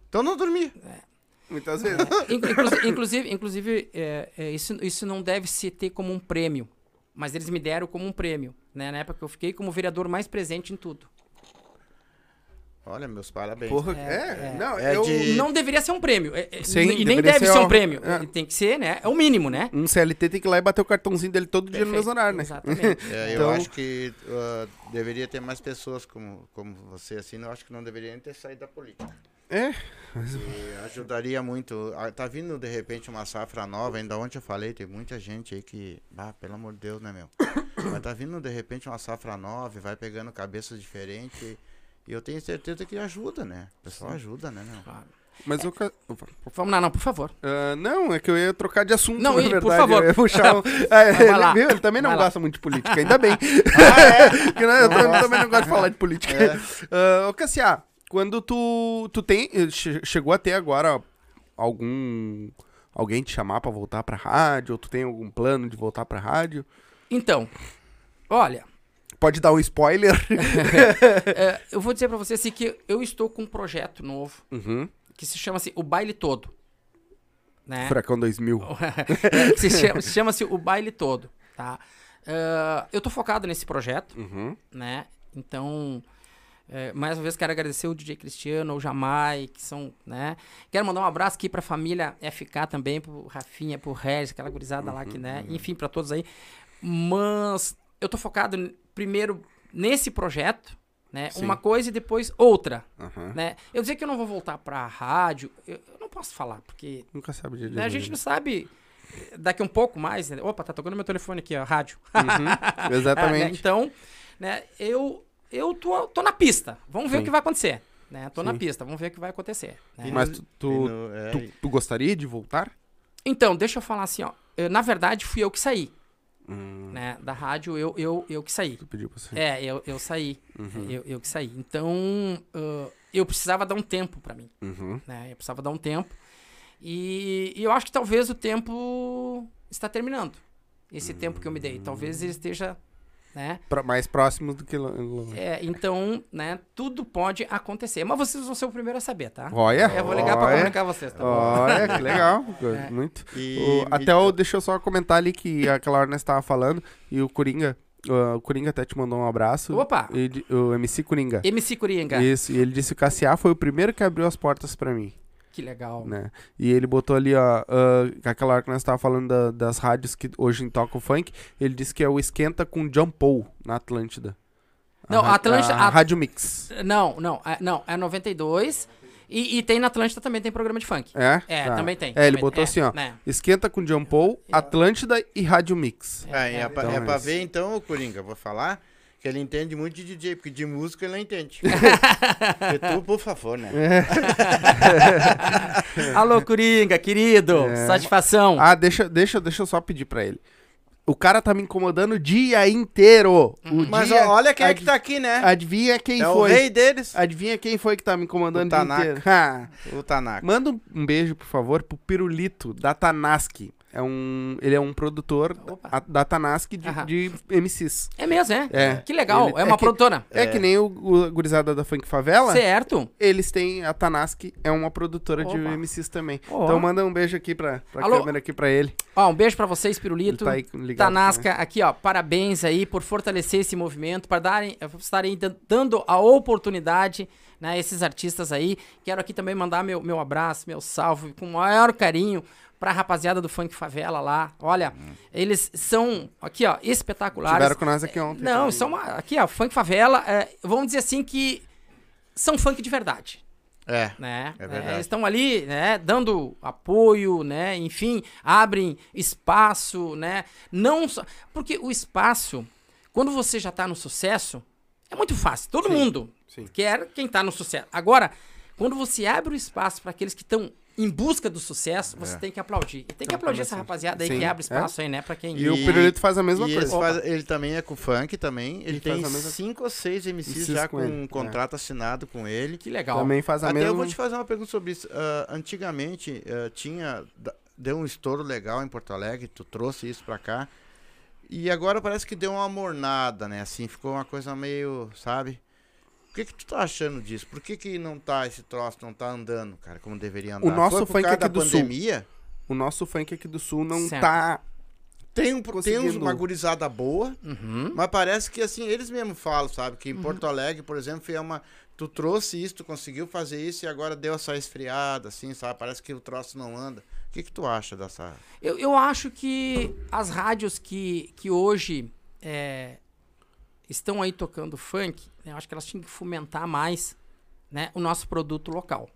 Então não dormi. É. Muitas vezes. <laughs> inclusive, inclusive, inclusive é, é, isso, isso não deve se ter como um prêmio. Mas eles me deram como um prêmio. Né? Na época que eu fiquei como vereador mais presente em tudo. Olha, meus parabéns. Porra, é, é, é, não, é eu... de... não deveria ser um prêmio. É, é Sim, e nem deve ser, ser um prêmio. É. Tem que ser, né? É o mínimo, né? Um CLT tem que ir lá e bater o cartãozinho dele todo Perfeito. dia no mesmo horário, né? Exatamente. <laughs> É, então... Eu acho que uh, deveria ter mais pessoas como, como você, assim. Eu acho que não deveria nem ter saído da política. É. E ajudaria muito. Ah, tá vindo, de repente, uma safra nova. Ainda ontem eu falei, tem muita gente aí que... Ah, pelo amor de Deus, né, meu? <coughs> Mas tá vindo, de repente, uma safra nova vai pegando cabeças diferentes... E eu tenho certeza que ajuda, né? O pessoal ajuda, né, meu? Claro. Mas o. Vamos lá, não, por favor. Uh, não, é que eu ia trocar de assunto, não, na verdade. Por favor. Eu puxar um... <laughs> é, ele, viu? ele também não gosta muito de política, ainda bem. <laughs> ah, é? Porque, né, eu também, também não gosto de falar de política. É. Uh, ô, Cassia, quando tu, tu tem. Chegou a ter agora algum. Alguém te chamar pra voltar pra rádio? Ou tu tem algum plano de voltar pra rádio? Então, olha, Pode dar um spoiler? <laughs> é, eu vou dizer para você assim que eu estou com um projeto novo uhum. que se chama assim, O Baile Todo. Né? Furacão 2000. <laughs> é, se chama-se chama O Baile Todo, tá? Uh, eu tô focado nesse projeto, uhum. né? Então, é, mais uma vez quero agradecer o DJ Cristiano, o Jamai, que são, né? Quero mandar um abraço aqui pra família FK também, pro Rafinha, pro Regis, aquela gurizada uhum, lá que, né? Uhum. Enfim, para todos aí. Mas eu tô focado primeiro nesse projeto, né? Sim. Uma coisa e depois outra, uhum. né? Eu dizer que eu não vou voltar para rádio, eu, eu, não posso falar porque nunca sabe de né? a gente não sabe daqui um pouco mais. né? Opa, tá tocando meu telefone aqui, ó, rádio. Uhum, <laughs> Ah, né? exatamente. Então, né, eu, eu tô, tô na pista. Vamos ver Sim. o que vai acontecer. Né? Tô na Sim. pista, vamos ver o que vai acontecer. né? Mas tu, tu, no- é, tu, tu gostaria de voltar? Então, deixa eu falar assim, ó. eu- na verdade, fui eu que saí. Hum, Né? Da rádio, eu, eu, eu que saí. tu pediu pra você. É, eu, eu saí. Uhum, Eu, eu que saí. Então, ah, eu precisava dar um tempo pra mim. uhum. Né? Eu precisava dar um tempo. E, e eu acho que talvez o tempo está terminando. Esse tempo que eu me dei. Talvez ele esteja. Né? Pra- mais próximos do que lo- longe. É, então, né, tudo pode acontecer. Mas vocês vão ser o primeiro a saber, tá? Olha, Eu vou ligar pra olha, comunicar vocês, tá bom? Olha, que <laughs> legal. É. Muito. E, O- até o, deixa eu só comentar ali que aquela hora nós tava falando e o Coringa, ah, o Coringa até te mandou um abraço. Opa! E o MC Coringa. MC Coringa. Isso, e ele disse que o Cassiá foi o primeiro que abriu as portas pra mim, Que legal. né? E ele botou ali, ó, ah, aquela hora que nós tava falando da- das rádios que hoje tocam funk, ele disse que é o Esquenta com John Paul na Atlântida. Não, ra- Atlântida- A, a- Rádio Mix. Não, não, é, não, é 92. E, e tem na Atlântida também tem programa de funk. É? É, Tá. também tem. É, ele também- botou assim, ó. né? Esquenta com John Paul, Atlântida e Rádio Mix. É, é, pra, Então, é pra esse. ver então, Coringa, vou falar que ele entende muito de DJ, porque de música ele não entende. <laughs> e tu, por favor, né? <laughs> Alô, Coringa, querido. É. Satisfação. Ah, deixa, deixa, deixa eu só pedir pra ele. O cara tá me incomodando o dia inteiro. O Mas dia, olha quem é que tá aqui, né? Adivinha quem é o foi? rei deles, Adivinha quem foi que tá me incomodando O o dia Tanaka. inteiro? <laughs> O Tanaka. Manda um- um beijo, por favor, pro Pirulito, da Tanaski. É um, ele é um produtor Opa. da Tanaski de, Aham. de MCs. É mesmo, é? É. Que legal. Ele- é uma é que- produtora. É, que nem o, o gurizada da Funk Favela. Certo. Eles têm a Tanaski, é uma produtora de Opa. MCs também. Ó. Então manda um beijo aqui pra, pra Alô? câmera aqui pra ele. Ó, um beijo pra vocês, Ele Pirulito. tá aí ligado. Tanasca, aqui ó, parabéns aí por fortalecer esse movimento, para darem, eh, estarem dan- dando a oportunidade, né, a esses artistas aí. Quero aqui também mandar meu, meu abraço, meu salve, com o maior carinho pra rapaziada do Funk Favela lá. Olha, eles são, aqui ó, espetaculares. Tiveram com nós aqui ontem. Não, são uma, aqui ó, Funk Favela, é, vamos dizer assim que são funk de verdade É. né? É verdade. eles estão ali, né, dando apoio, né? Enfim, abrem espaço, né? Não só porque o espaço, quando você já tá no sucesso, é muito fácil. Todo Sim, mundo sim. quer quem tá no sucesso. Agora, quando você abre o espaço para aqueles que estão em busca do sucesso, você É. tem que aplaudir. E tem que aplaudir essa rapaziada aí Sim, que abre é. espaço aí, né, para quem E, o Pirulito faz a mesma e coisa. eles faz- ele também é com funk também. Ele, Ele tem faz a mesma- cinco ou seis MCs já com com ele, um é. contrato assinado com ele. Que legal. Também faz a Até mesma. eu vou te fazer uma pergunta sobre isso. Ah, antigamente ah, tinha. Deu um estouro legal em Porto Alegre, tu trouxe isso pra cá. E agora parece que deu uma mornada, né? Assim, ficou uma coisa meio, sabe? O que que tu tá achando disso? Por que que não tá esse troço, não tá andando, cara, como deveria andar? nosso Foi por funk causa aqui da do Sul. pandemia? O nosso funk aqui do sul não Certo. tá. Tem, um, tem uma gurizada boa, Uhum. mas parece que assim, eles mesmos falam, sabe? Que em Porto Alegre, por exemplo, foi uma. Tu trouxe isso, tu conseguiu fazer isso e agora deu essa esfriada, assim, sabe? Parece que o troço não anda. O que, que tu acha dessa. Eu, eu acho que as rádios que, que hoje é, estão aí tocando funk, né, eu acho que elas tinham que fomentar mais né, o nosso produto local.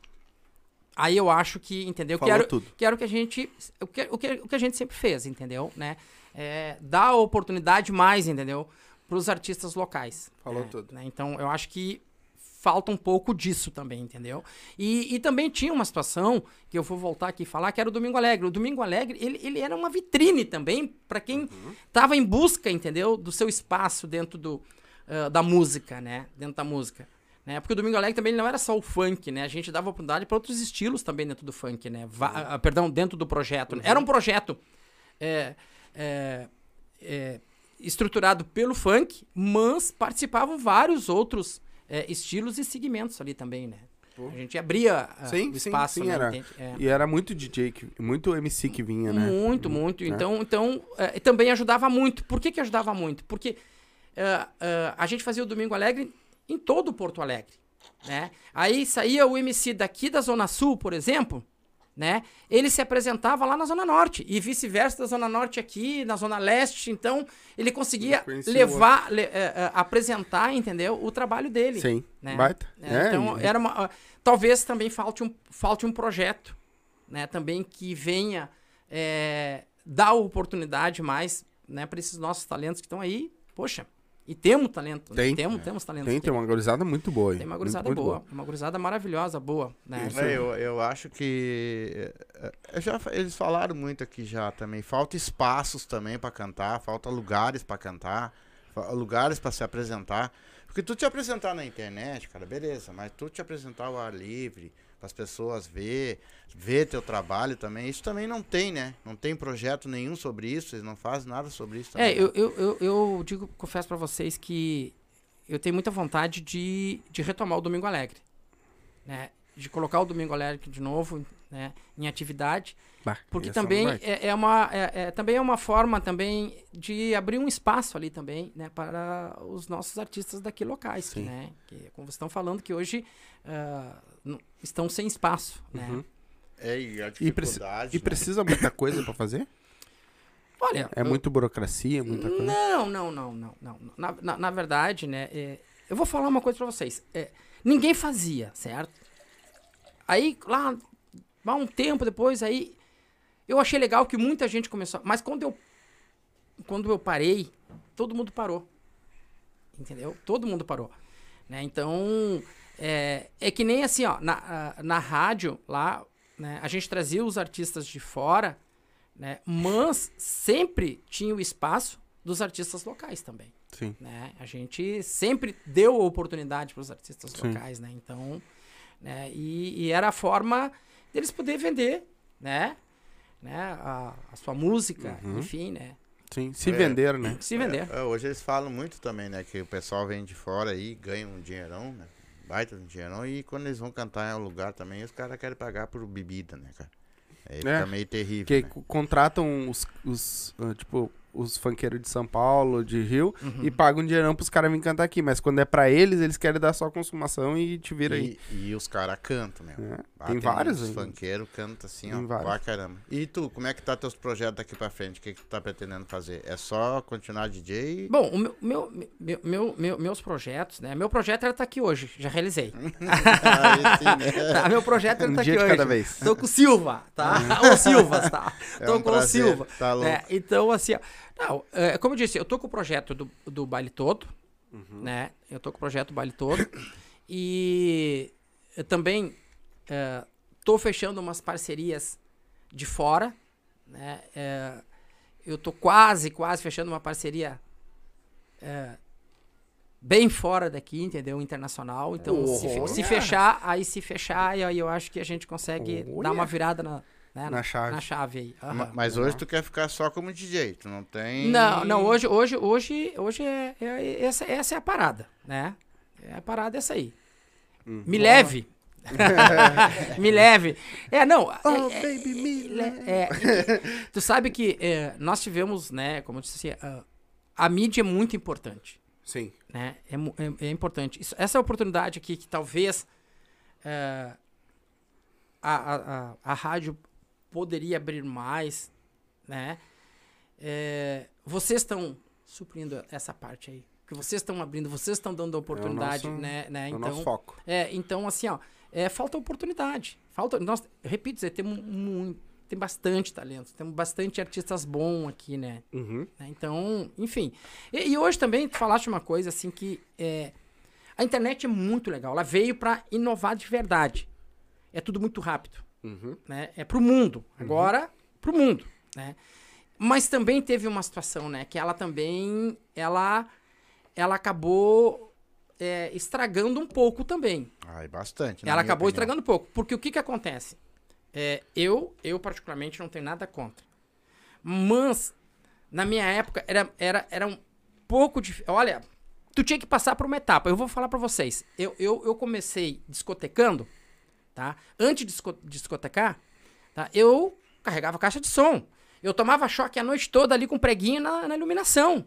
Aí eu acho que, entendeu? Falou Quero, tudo. quero que a gente. O que, o, que, o que a gente sempre fez, entendeu? Né? É, dar oportunidade mais, entendeu? Para os artistas locais. Falou né? tudo. Né? Então eu acho que falta um pouco disso também, entendeu? E, e também tinha uma situação que eu vou voltar aqui e falar, que era o Domingo Alegre. O Domingo Alegre, ele, ele era uma vitrine também para quem estava em busca, entendeu? Do seu espaço dentro do, ah, da música, né? Dentro da música. Né? Porque o Domingo Alegre também não era só o funk, né? A gente dava oportunidade para outros estilos também dentro do funk, né? Va- ah, perdão, dentro do projeto. né? Era um projeto é, é, é, estruturado pelo funk, mas participavam vários outros é, estilos e segmentos ali também, né? A gente abria Sim, o sim, espaço, sim, né? era. É. E era muito DJ, que- muito MC que vinha, né? Muito, muito. É. Então, então eh, também ajudava muito. Por que, que ajudava muito? Porque eh, a gente fazia o Domingo Alegre em todo o Porto Alegre. Né? Aí saía o MC daqui da Zona Sul, por exemplo, né? Ele se apresentava lá na Zona Norte e vice-versa da Zona Norte aqui, na Zona Leste. Então, ele conseguia levar, le- eh, eh, apresentar, entendeu? O trabalho dele. Sim. né? Baita. É, É, então, e- era uma, ah, talvez também falte um, falte um projeto, né? Também que venha é, dar oportunidade mais, né, para esses nossos talentos que estão aí. Poxa, e temos talento. Tem. Temos, temos talento. Tem, tem uma gurizada muito boa aí. Tem uma gurizada muito, muito boa, uma gurizada maravilhosa, boa, né? É, eu, eu acho que é, é, já, eles falaram muito aqui já também. Falta espaços também pra cantar, falta lugares pra cantar, lugares pra se apresentar. Porque tu te apresentar na internet, cara, beleza, mas tu te apresentar ao ar livre, para as pessoas ver, ver teu trabalho também, isso também não tem, né? Não tem projeto nenhum sobre isso, eles não fazem nada sobre isso também. É, eu, eu, eu, eu digo, confesso pra vocês que eu tenho muita vontade de, de retomar o Domingo Alegre, né? De colocar o Domingo Alegre de novo, né? Em atividade, Bah, porque também é, é uma é, é- também é uma forma também de abrir um espaço ali também, né? Para os nossos artistas daqui locais, Sim. né? Que como vocês estão falando que hoje não- estão sem espaço, né? Uhum. É, e a E, preci- dificuldade, e né? precisa muita coisa pra fazer? Olha, É eu- muito burocracia, muita coisa. Não, não, não, não, não. Na, na, na verdade, né, é, eu vou falar uma coisa pra vocês. É, ninguém fazia, certo? Aí, lá, há um tempo depois, aí, eu achei legal que muita gente começou. Mas quando eu, quando eu parei, todo mundo parou. Entendeu? Todo mundo parou. Né? Então, é, é que nem assim, ó, na, na rádio, lá, né, a gente trazia os artistas de fora, né? Mas sempre tinha o espaço dos artistas locais também, Sim. né? A gente sempre deu oportunidade para os artistas Sim. locais, né? Então, né? E, e era a forma deles poder vender, né? Né? A, a sua música, Uhum. enfim, né? Sim. Se É. vender, né? Se vender. É, hoje eles falam muito também, né? Que o pessoal vem de fora aí, ganha um dinheirão, né? Baita um dinheirão. E quando eles vão cantar em um lugar também, os caras querem pagar por bebida, né, cara? Aí fica É, meio terrível. Que né? co- contratam os, os ah, tipo, os funkeiros de São Paulo, de Rio, Uhum. e pagam dinheirão pros caras virem cantar aqui. Mas quando é pra eles, eles querem dar só consumação e te vira aí. E, os caras cantam, meu. É, Ah, tem vários Os funkeiros cantam assim, Tem ó. vários. Pra caramba. E tu, como é que tá teus projetos daqui pra frente? O que, que tu tá pretendendo fazer? É só continuar DJ? Bom, o meu, meu, meu, meu- meu- meus projetos, né? Meu projeto era estar aqui hoje, já realizei. <laughs> Aí sim, né? <laughs> Tá, meu projeto era Um estar dia aqui de hoje. cada vez. Tô com o Silva, tá? <laughs> o Silvas, tá? É tô um com o prazer, Silva. Tá louco. né? Então, assim, ó, não, é, como eu disse, eu tô com o projeto do, do Baile Todo, né? Eu tô com o projeto Baile Todo. e eu também é, tô fechando umas parcerias de fora, né? É, eu tô quase, quase fechando uma parceria é, bem fora daqui, entendeu? Internacional. Então, se, fe- se Olha! fechar, aí se fechar, e aí eu acho que a gente consegue Olha! dar uma virada na, né, Na chave. Na chave aí. Aham. Mas hoje tu quer ficar só como DJ, tu não tem... Não, não, hoje, hoje, hoje, hoje é, é- essa, essa é a parada, né? É a parada essa aí. Hum. Me leve. <laughs> me leve. É, não. é- Oh, é- baby, me é- é, e- tu sabe que é, nós tivemos, né, como eu disse assim, a, a mídia é muito importante, Sim. né? É, é- é importante. Isso- essa oportunidade aqui que talvez é, a, a, a, a rádio poderia abrir mais, né? É, vocês estão suprindo essa parte aí. Que vocês estão abrindo, vocês estão dando a oportunidade, nosso- né, né? É o Então, nosso foco. é, então, assim, ó, é, falta oportunidade. Falta, nós, repito, Zé, temos muito, tem bastante talento, temos bastante artistas bons aqui, né? Uhum. né? Então, enfim. E, e hoje também, tu falaste uma coisa, assim, que é, a internet é muito legal. Ela veio para inovar de verdade. É tudo muito rápido, Uhum. né? É pro mundo. Agora, pro mundo, né? Mas também teve uma situação, né? Que ela também, ela, ela acabou é, estragando um pouco também. Ai, bastante. Ela acabou opinião. estragando um pouco. Porque o que que acontece? É, eu, eu particularmente, não tenho nada contra. Mas, na minha época, era, era, era um pouco difícil. Olha, tu tinha que passar por uma etapa. Eu vou falar pra vocês. Eu, eu, eu comecei discotecando, tá? Antes de disco- discotecar, tá? Eu carregava caixa de som. Eu tomava choque a noite toda ali com preguinho na, na iluminação,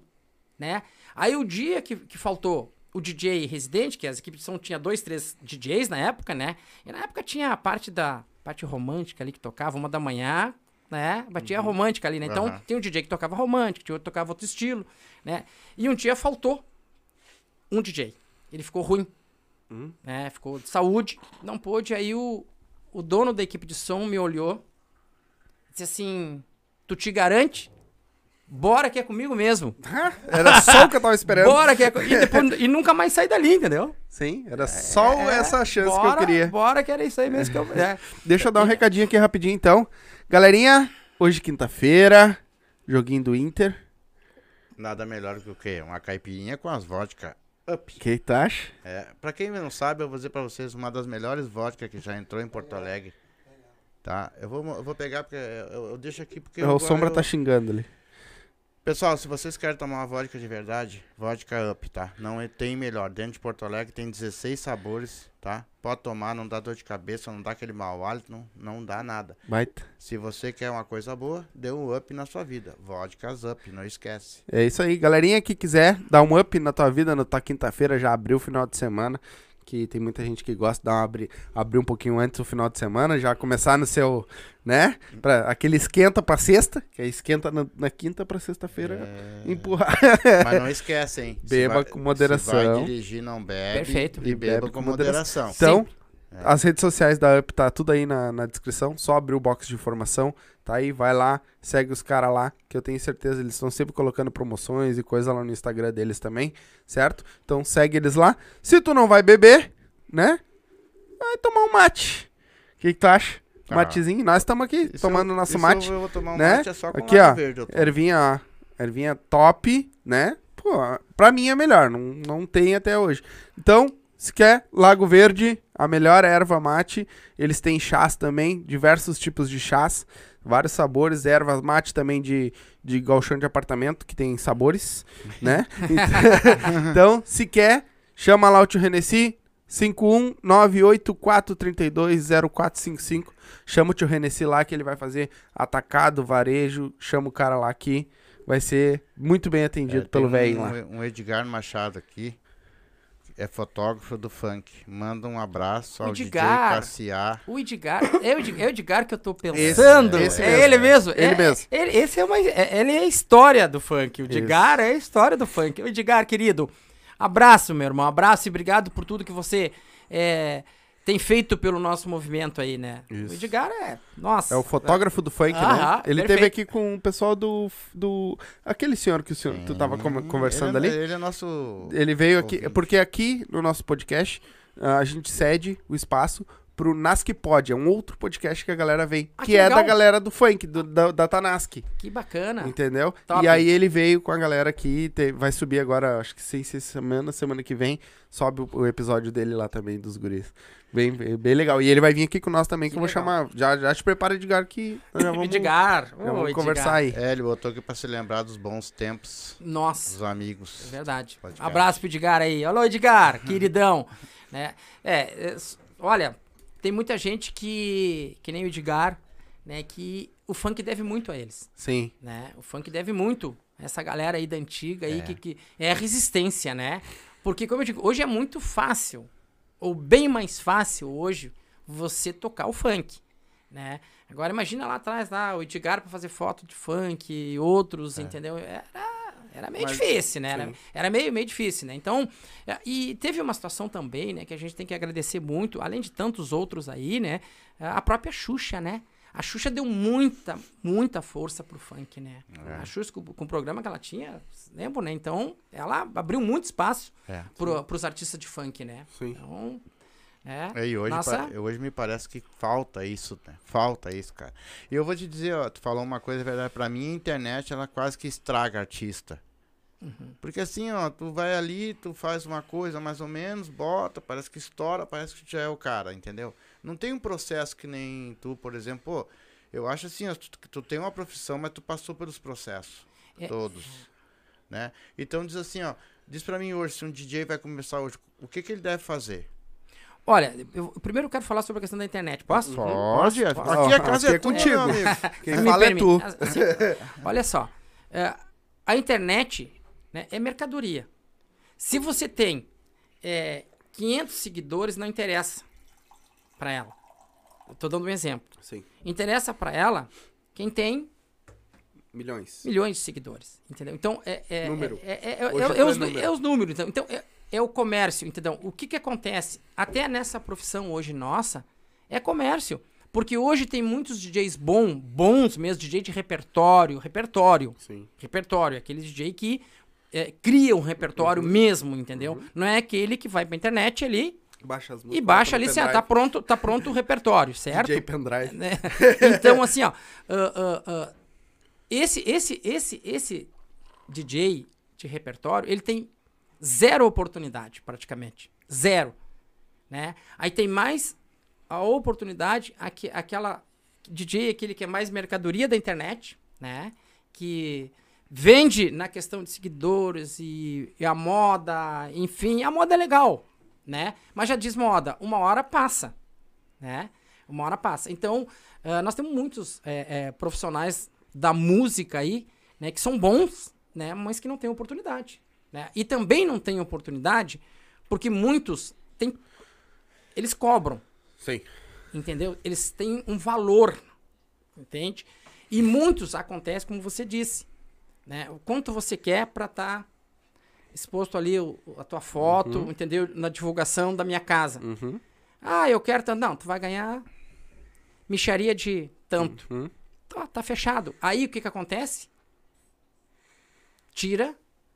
né? Aí o dia que, que faltou o DJ residente, que as equipes de som tinha dois, três DJs na época, né? E na época tinha a parte da parte romântica ali que tocava uma da manhã, né? Batia a romântica ali, né? Então Aham. tem um DJ que tocava romântico, tinha outro que tocava outro estilo, né? E um dia faltou um DJ. Ele ficou ruim, Hum. né? Ficou de saúde, não pôde. Aí o, o dono da equipe de som me olhou, disse assim: Tu te garante? Bora que é comigo mesmo. Era só o que eu tava esperando. Bora que é e, depois, e nunca mais sair dali, entendeu? Sim, era só É, essa chance bora, que eu queria. Bora que era isso aí mesmo que eu... <laughs> É. Deixa eu dar um recadinho aqui rapidinho, então. Galerinha, hoje quinta-feira, joguinho do Inter. Nada melhor que o quê? Uma caipirinha com as vodka up. Que tu acha? É, pra quem não sabe, eu vou dizer pra vocês uma das melhores vodka que já entrou em Porto Alegre. Tá? Eu vou, eu vou pegar porque eu, eu deixo aqui porque o Sombra eu- tá xingando ali. Pessoal, se vocês querem tomar uma vodka de verdade, vodka up, tá? Não é- tem melhor. Dentro de Porto Alegre tem 16 sabores, tá? Pode tomar, não dá dor de cabeça, não dá aquele mau hálito, não, não dá nada. Baita. Se você quer uma coisa boa, dê um up na sua vida. Vodkas up, não esquece. É isso aí, galerinha que quiser dar um up na tua vida, na tua quinta-feira, já abriu o final de semana, que tem muita gente que gosta de uma abrir, abrir um pouquinho antes do final de semana, já começar no seu, né, pra, aquele esquenta pra sexta, que é esquenta na, na quinta pra sexta-feira, É, empurrar. Mas não esquece, hein? <laughs> Se Beba vai- com moderação. Se vai dirigir, não bebe. Perfeito. E beba com moderação. Então, as redes sociais da Up tá tudo aí na, na descrição, só abrir o box de informação, tá aí, vai lá, segue os caras lá, que eu tenho certeza eles estão sempre colocando promoções e coisa lá no Instagram deles também, certo? Então segue eles lá. Se tu não vai beber, né? Vai tomar um mate. O que, que tu acha? Ah. Matezinho, nós estamos aqui Isso tomando eu- nosso mate. Eu vou tomar um né? mate é só com Aqui, ó, verde. Ervinha, ervinha top, né? Pô, pra mim é melhor, não, não tem até hoje. Então, se quer, Lago Verde, a melhor erva mate. Eles têm chás também, diversos tipos de chás, vários sabores. Ervas mate também de, de galchão de apartamento, que tem sabores, <laughs> né? <laughs> então, se quer, chama lá o tio Renessi, 51984320455. Chama o tio Renessi lá que ele vai fazer atacado, varejo. Chama o cara lá aqui. Vai ser muito bem É, atendido tem pelo um, velho lá. Um Edgar Machado aqui. É fotógrafo do funk. Manda um abraço ao Edgar. DJ Cassiar. O Edgar, é o, Ed- é o Edgar que eu tô pensando. esse é mesmo. ele mesmo. Ele é, mesmo. Ele, esse é uma, é- ele é a história do funk. O Edgar é a história do funk. O Edgar, querido, abraço, meu irmão. Abraço e obrigado por tudo que você é, tem feito pelo nosso movimento aí, né? Isso. O Edgar é. Nossa. É o fotógrafo do funk, né? Aham, Ele perfeito. teve aqui com o pessoal do. do aquele senhor que o senhor, tu tava conversando ele, ali. é- Ele é nosso. Ele veio aqui, ouvinte. porque aqui no nosso podcast ah, a gente cede o espaço pro Nasc Pod, é um outro podcast que a galera vem, Ah, que, que é legal. da galera do funk, do, da, da Tanask, Que bacana. entendeu? Top. E aí ele veio com a galera aqui, te- vai subir agora, acho que sei se semana, semana que vem, sobe o, o episódio dele lá também, dos guris. Bem, bem, bem legal. E ele vai vir aqui com nós também, que, Que eu vou legal. chamar, já, já te prepara, Edgar, que nós já <laughs> vamos, Edgar. já Ô, vamos Edgar. conversar aí. É, ele botou aqui pra se lembrar dos bons tempos Nossa. dos amigos. É verdade. Abraço pro Edgar aí. Alô, Edgar, <laughs> queridão. né? É, é, olha, tem muita gente que, que nem o Edgar, né, que o funk deve muito a eles, Sim. né? O funk deve muito a essa galera aí da antiga aí É. que, que é a resistência, né? Porque como eu digo, hoje é muito fácil, ou bem mais fácil hoje, você tocar o funk, né? Agora imagina lá atrás, lá, o Edgar pra fazer foto de funk e outros, entendeu? Era, era meio Mas- difícil, né? Era, era meio, meio difícil, né? Então, é, e teve uma situação também, né, que a gente tem que agradecer muito, além de tantos outros aí, né? A própria Xuxa, né? A Xuxa deu muita, muita força pro funk, né? É. A Xuxa, com, com o programa que ela tinha, lembro, né? Então, ela abriu muito espaço É. pro, pros artistas de funk, né? Sim. Então, é. É, E hoje, Nossa. hoje me parece que falta isso, né? Falta isso, cara. E eu vou te dizer, ó, tu falou uma coisa é verdade. Pra mim, a internet, ela quase que estraga artista. Uhum. Porque assim, ó, tu vai ali, tu faz uma coisa mais ou menos, bota, parece que estoura, parece que já é o cara, entendeu? Não tem um processo que nem tu, por exemplo, pô, eu acho assim, ó, tu, tu tem uma profissão, mas tu passou pelos processos, É. todos, né? Então diz assim, ó, diz pra mim hoje, se um DJ vai começar hoje, o que que ele deve fazer? Olha, eu primeiro eu quero falar sobre a questão da internet. Posso? Pode, Posso? aqui a casa aqui é, é contigo. meu amigo. Quem Me fala é tu. Assim, olha só, é, a internet né, é mercadoria. Se você tem é, 500 seguidores, não interessa para ela. Eu tô dando um exemplo. Sim. Interessa para ela quem tem Milhões. milhões de seguidores, entendeu? Então, é, é, Número. é, é, é- é- é os, número. é os números. Então, então é, é o comércio, entendeu? O que que acontece? Até nessa profissão hoje nossa, é comércio. Porque hoje tem muitos DJs bom, bons mesmo, DJ de repertório, repertório, Sim. repertório, aquele DJ que é, cria um repertório mesmo, entendeu? Não é aquele que vai pra internet ali Baixa as e baixa ali, assim, pendrive. tá pronto, tá pronto o repertório, <laughs> certo? DJ pendrive. né? Então, assim, ó, <laughs> ah, ah, ah, esse, esse, esse, esse DJ de repertório, ele tem zero oportunidade, praticamente. Zero. Né? Aí tem mais a oportunidade, aque, aquela DJ, aquele que é mais mercadoria da internet, né? Que vende na questão de seguidores e, e a moda, enfim, a moda é legal, né? Mas já diz moda, uma hora passa, né? Uma hora passa. Então, ah, nós temos muitos eh, eh, profissionais da música aí, né, que são bons, né, mas que não têm oportunidade, né? E também não têm oportunidade porque muitos têm, eles cobram, Sim. entendeu? Eles têm um valor, entende? E muitos acontece como você disse, né? O quanto você quer para estar exposto ali o- a tua foto, entendeu? Na divulgação da minha casa. Uhum. Ah, eu quero tanto. Não, tu vai ganhar micharia de tanto. Uhum. Tá, tá fechado. Aí o que que acontece? Tira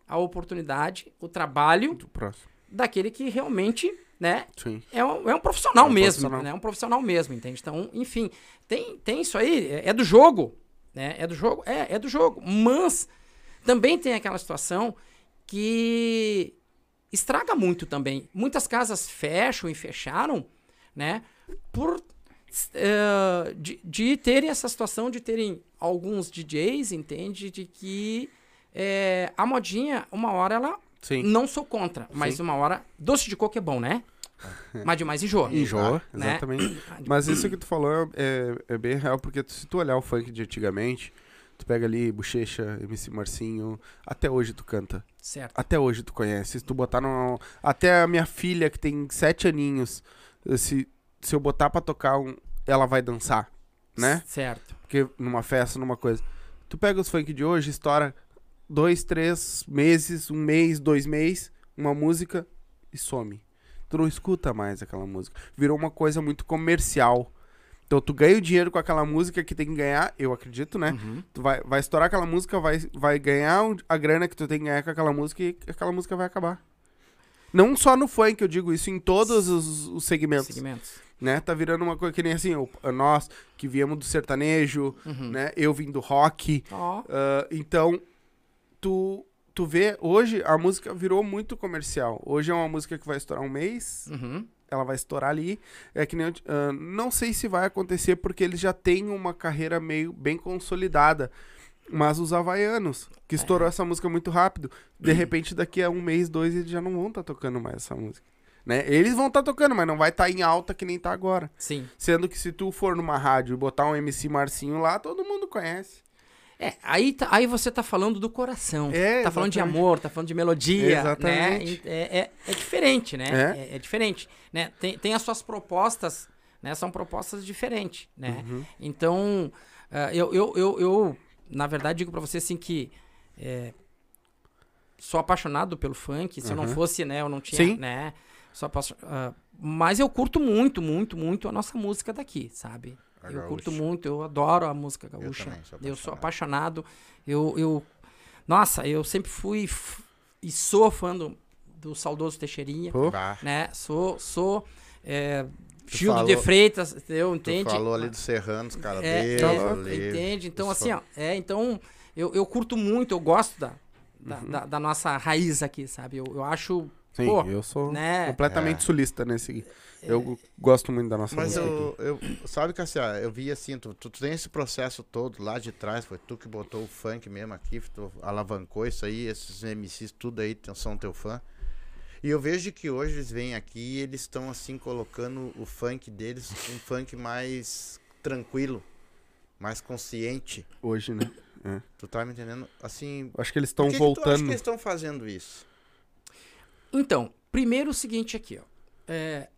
a oportunidade, o trabalho Do próximo. daquele que realmente, né, Sim. é um, é um profissional É um mesmo, profissional. né? É um profissional mesmo, entende? Então, enfim, tem, tem isso aí, é, é do jogo, né? É do jogo, é, é do jogo. Mas também tem aquela situação que estraga muito também. Muitas casas fecham e fecharam, né? Por eh, de, de terem essa situação de terem alguns DJs, entende? De que eh, a modinha, uma hora ela Sim. não sou contra, mas Sim. uma hora. Doce de coco é bom, né? <laughs> Mas demais enjoa. Enjoa, né? exatamente. <coughs> Mas isso que tu falou é, é bem real, porque se tu olhar o funk de antigamente, tu pega ali Bochecha, MC Marcinho, até hoje tu canta. Certo. Até hoje tu conhece. Se tu botar no. Até a minha filha, que tem sete aninhos, se, se eu botar pra tocar, um, ela vai dançar, né? Certo. Porque numa festa, numa coisa. Tu pega os funk de hoje, estoura dois, três meses, um mês, dois meses, uma música e some. Tu não escuta mais aquela música. Virou uma coisa muito comercial. Então tu ganha o dinheiro com aquela música que tem que ganhar, eu acredito, né? Uhum. Tu vai, vai estourar aquela música, vai, vai ganhar a grana que tu tem que ganhar com aquela música e aquela música vai acabar. Não só no funk, eu digo isso em todos os, os segmentos, Segmentos. né? Tá virando uma coisa que nem assim, nós que viemos do sertanejo, Uhum. né? Eu vim do rock. Ó, ah, então, tu, tu vê, hoje a música virou muito comercial. Hoje é uma música que vai estourar um mês, uhum. Ela vai estourar ali. É que nem, ah, não sei se vai acontecer porque eles já têm uma carreira meio bem consolidada. Mas os havaianos, que estourou essa música muito rápido, de repente daqui a um mês, dois, eles já não vão estar tocando mais essa música. Né? Eles vão estar tocando, mas não vai estar em alta que nem tá agora. Sim. Sendo que se tu for numa rádio e botar um MC Marcinho lá, todo mundo conhece. É, aí, tá- aí você tá falando do coração. É, tá falando de amor, tá falando de melodia. Exatamente. Né? É, é, é diferente, né? É. É, é diferente. Né? Tem, tem as suas propostas, né? São propostas diferentes, né? Uhum. Então, ah, eu, eu, eu, eu, na verdade, digo pra você assim que é, sou apaixonado pelo funk. Se eu não Uhum. fosse, né? Eu não tinha, Sim. né? Sou apaixon- ah, mas eu curto muito, muito, muito a nossa música daqui, sabe? A eu curto muito, eu adoro a música gaúcha. também sou Eu sou apaixonado. apaixonado. Eu, eu, nossa, eu sempre fui f- e sou fã do, do saudoso Teixeirinha, Pô, né? Sou, sou é, Tu Gildo falou- de Freitas, entendeu? tu Entende? falou ali dos serranos, cara É, deles é, ali. entende? Então, assim, ó, é, então, eu, eu curto muito, eu gosto da, da, Uhum. da- da nossa raiz aqui, sabe? Eu, eu acho, sim, pô, eu sou né? completamente É. sulista nesse. Eu gosto muito da nossa Mas música eu, eu, sabe, Cassia, eu vi assim, tu, tu tem esse processo todo lá de trás, foi tu que botou o funk mesmo aqui, tu alavancou isso aí, esses MCs, tudo aí são teu fã. E eu vejo que hoje eles vêm aqui e eles estão assim colocando o funk deles, um funk mais tranquilo, mais consciente. hoje, né? Tu tá me entendendo? Assim, Acho que eles por estão que que tu acha que voltando. eles estão fazendo isso? Então, primeiro o seguinte aqui, ó. É,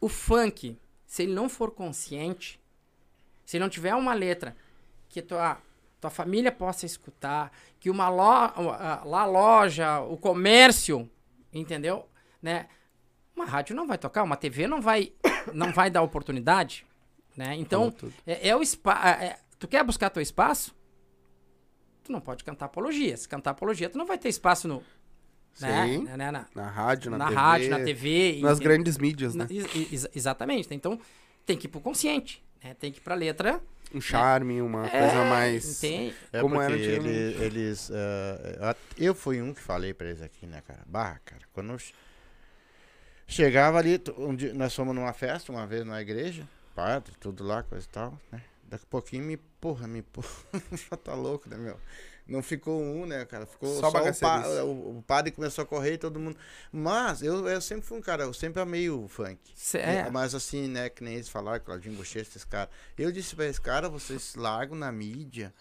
o funk, se ele não for consciente, se ele não tiver uma letra que tua, tua família possa escutar, que uma lo, a- lá loja, o comércio, entendeu? Né? Uma rádio não vai tocar, uma TV não vai, <coughs> não vai dar oportunidade, né? Então, é, é o espaço. tu quer buscar teu espaço? Tu não pode cantar apologia. Se cantar apologia, tu não vai ter espaço no. Né? Sim. Né, né, na, Na rádio, na, na TV, rádio, na TV. Nas e- grandes mídias, né? na- ex- ex- exatamente. Então, tem que ir pro consciente. Né? Tem que ir pra letra. Um charme, uma É, coisa mais... Entende? É Como era antigamente. ele- eles. eh, eu fui um que falei pra eles aqui, né, cara? Bah, cara, quando eu che- chegava ali, um dia, nós fomos numa festa uma vez na igreja, padre, tudo lá, coisa e tal, né? Daqui a pouquinho me porra, me porra. Já <laughs> tá louco, né, meu? Não ficou um, né, cara? Ficou Só só, o, pa- o, o padre começou a correr e todo mundo. Mas eu, eu sempre fui um cara, eu sempre amei o funk. É. Mas assim, né, que nem eles falaram, Claudinho Bochecha, esses caras. Eu disse pra esses caras, vocês largam na mídia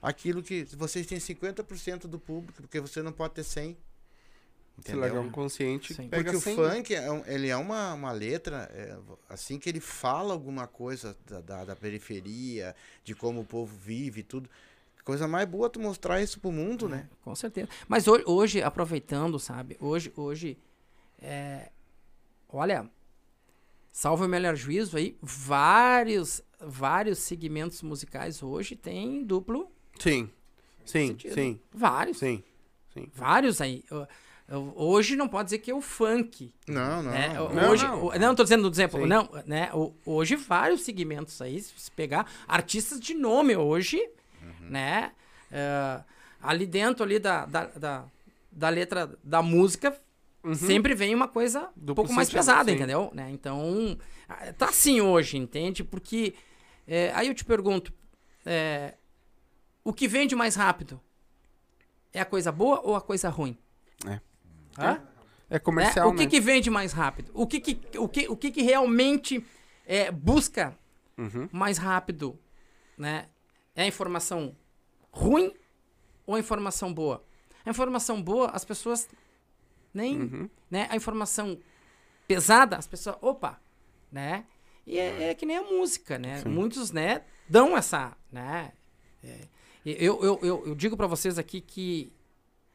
aquilo que vocês têm 50% do público, porque você não pode ter 100. Se largar um Entendeu? consciente, Sim. pega Porque o 100, funk, é um- ele é uma, uma letra, é, assim que ele fala alguma coisa da, da, da periferia, de como o povo vive e tudo. Coisa mais boa tu mostrar isso pro mundo, né? Com certeza. Mas hoje, hoje, aproveitando, sabe? Hoje, hoje, é, olha, salvo o melhor juízo aí, vários, vários segmentos musicais hoje têm duplo Sim, sim, sentido. sim, Vários. sim. Vários aí. Eu- eu- Hoje não pode dizer que é o funk. Não, não. né? não. Não, hoje, não. o- não, tô dizendo do exemplo. Sim. Não, né? O- Hoje vários segmentos aí, se pegar artistas de nome hoje, Uhum. né? eh, ali dentro ali da, da, da, da letra da música, sempre vem uma coisa um pouco mais pesada, sim. entendeu? Né? Então, tá assim hoje, entende? Porque eh, aí eu te pergunto, eh, o que vende mais rápido? É a coisa boa ou a coisa ruim? É. Hã? É Né? comercial, O que, né? que vende mais rápido? O que, que, o que, o que, que realmente é, busca Uhum. mais rápido? Né? É a informação ruim ou a informação boa? A informação boa, as pessoas nem. Uhum. Né? A informação pesada, as pessoas. Opa! Né? E é, é que nem a música, né? Muitos, né, dão essa. Né? É, eu, eu, eu, eu digo pra vocês aqui que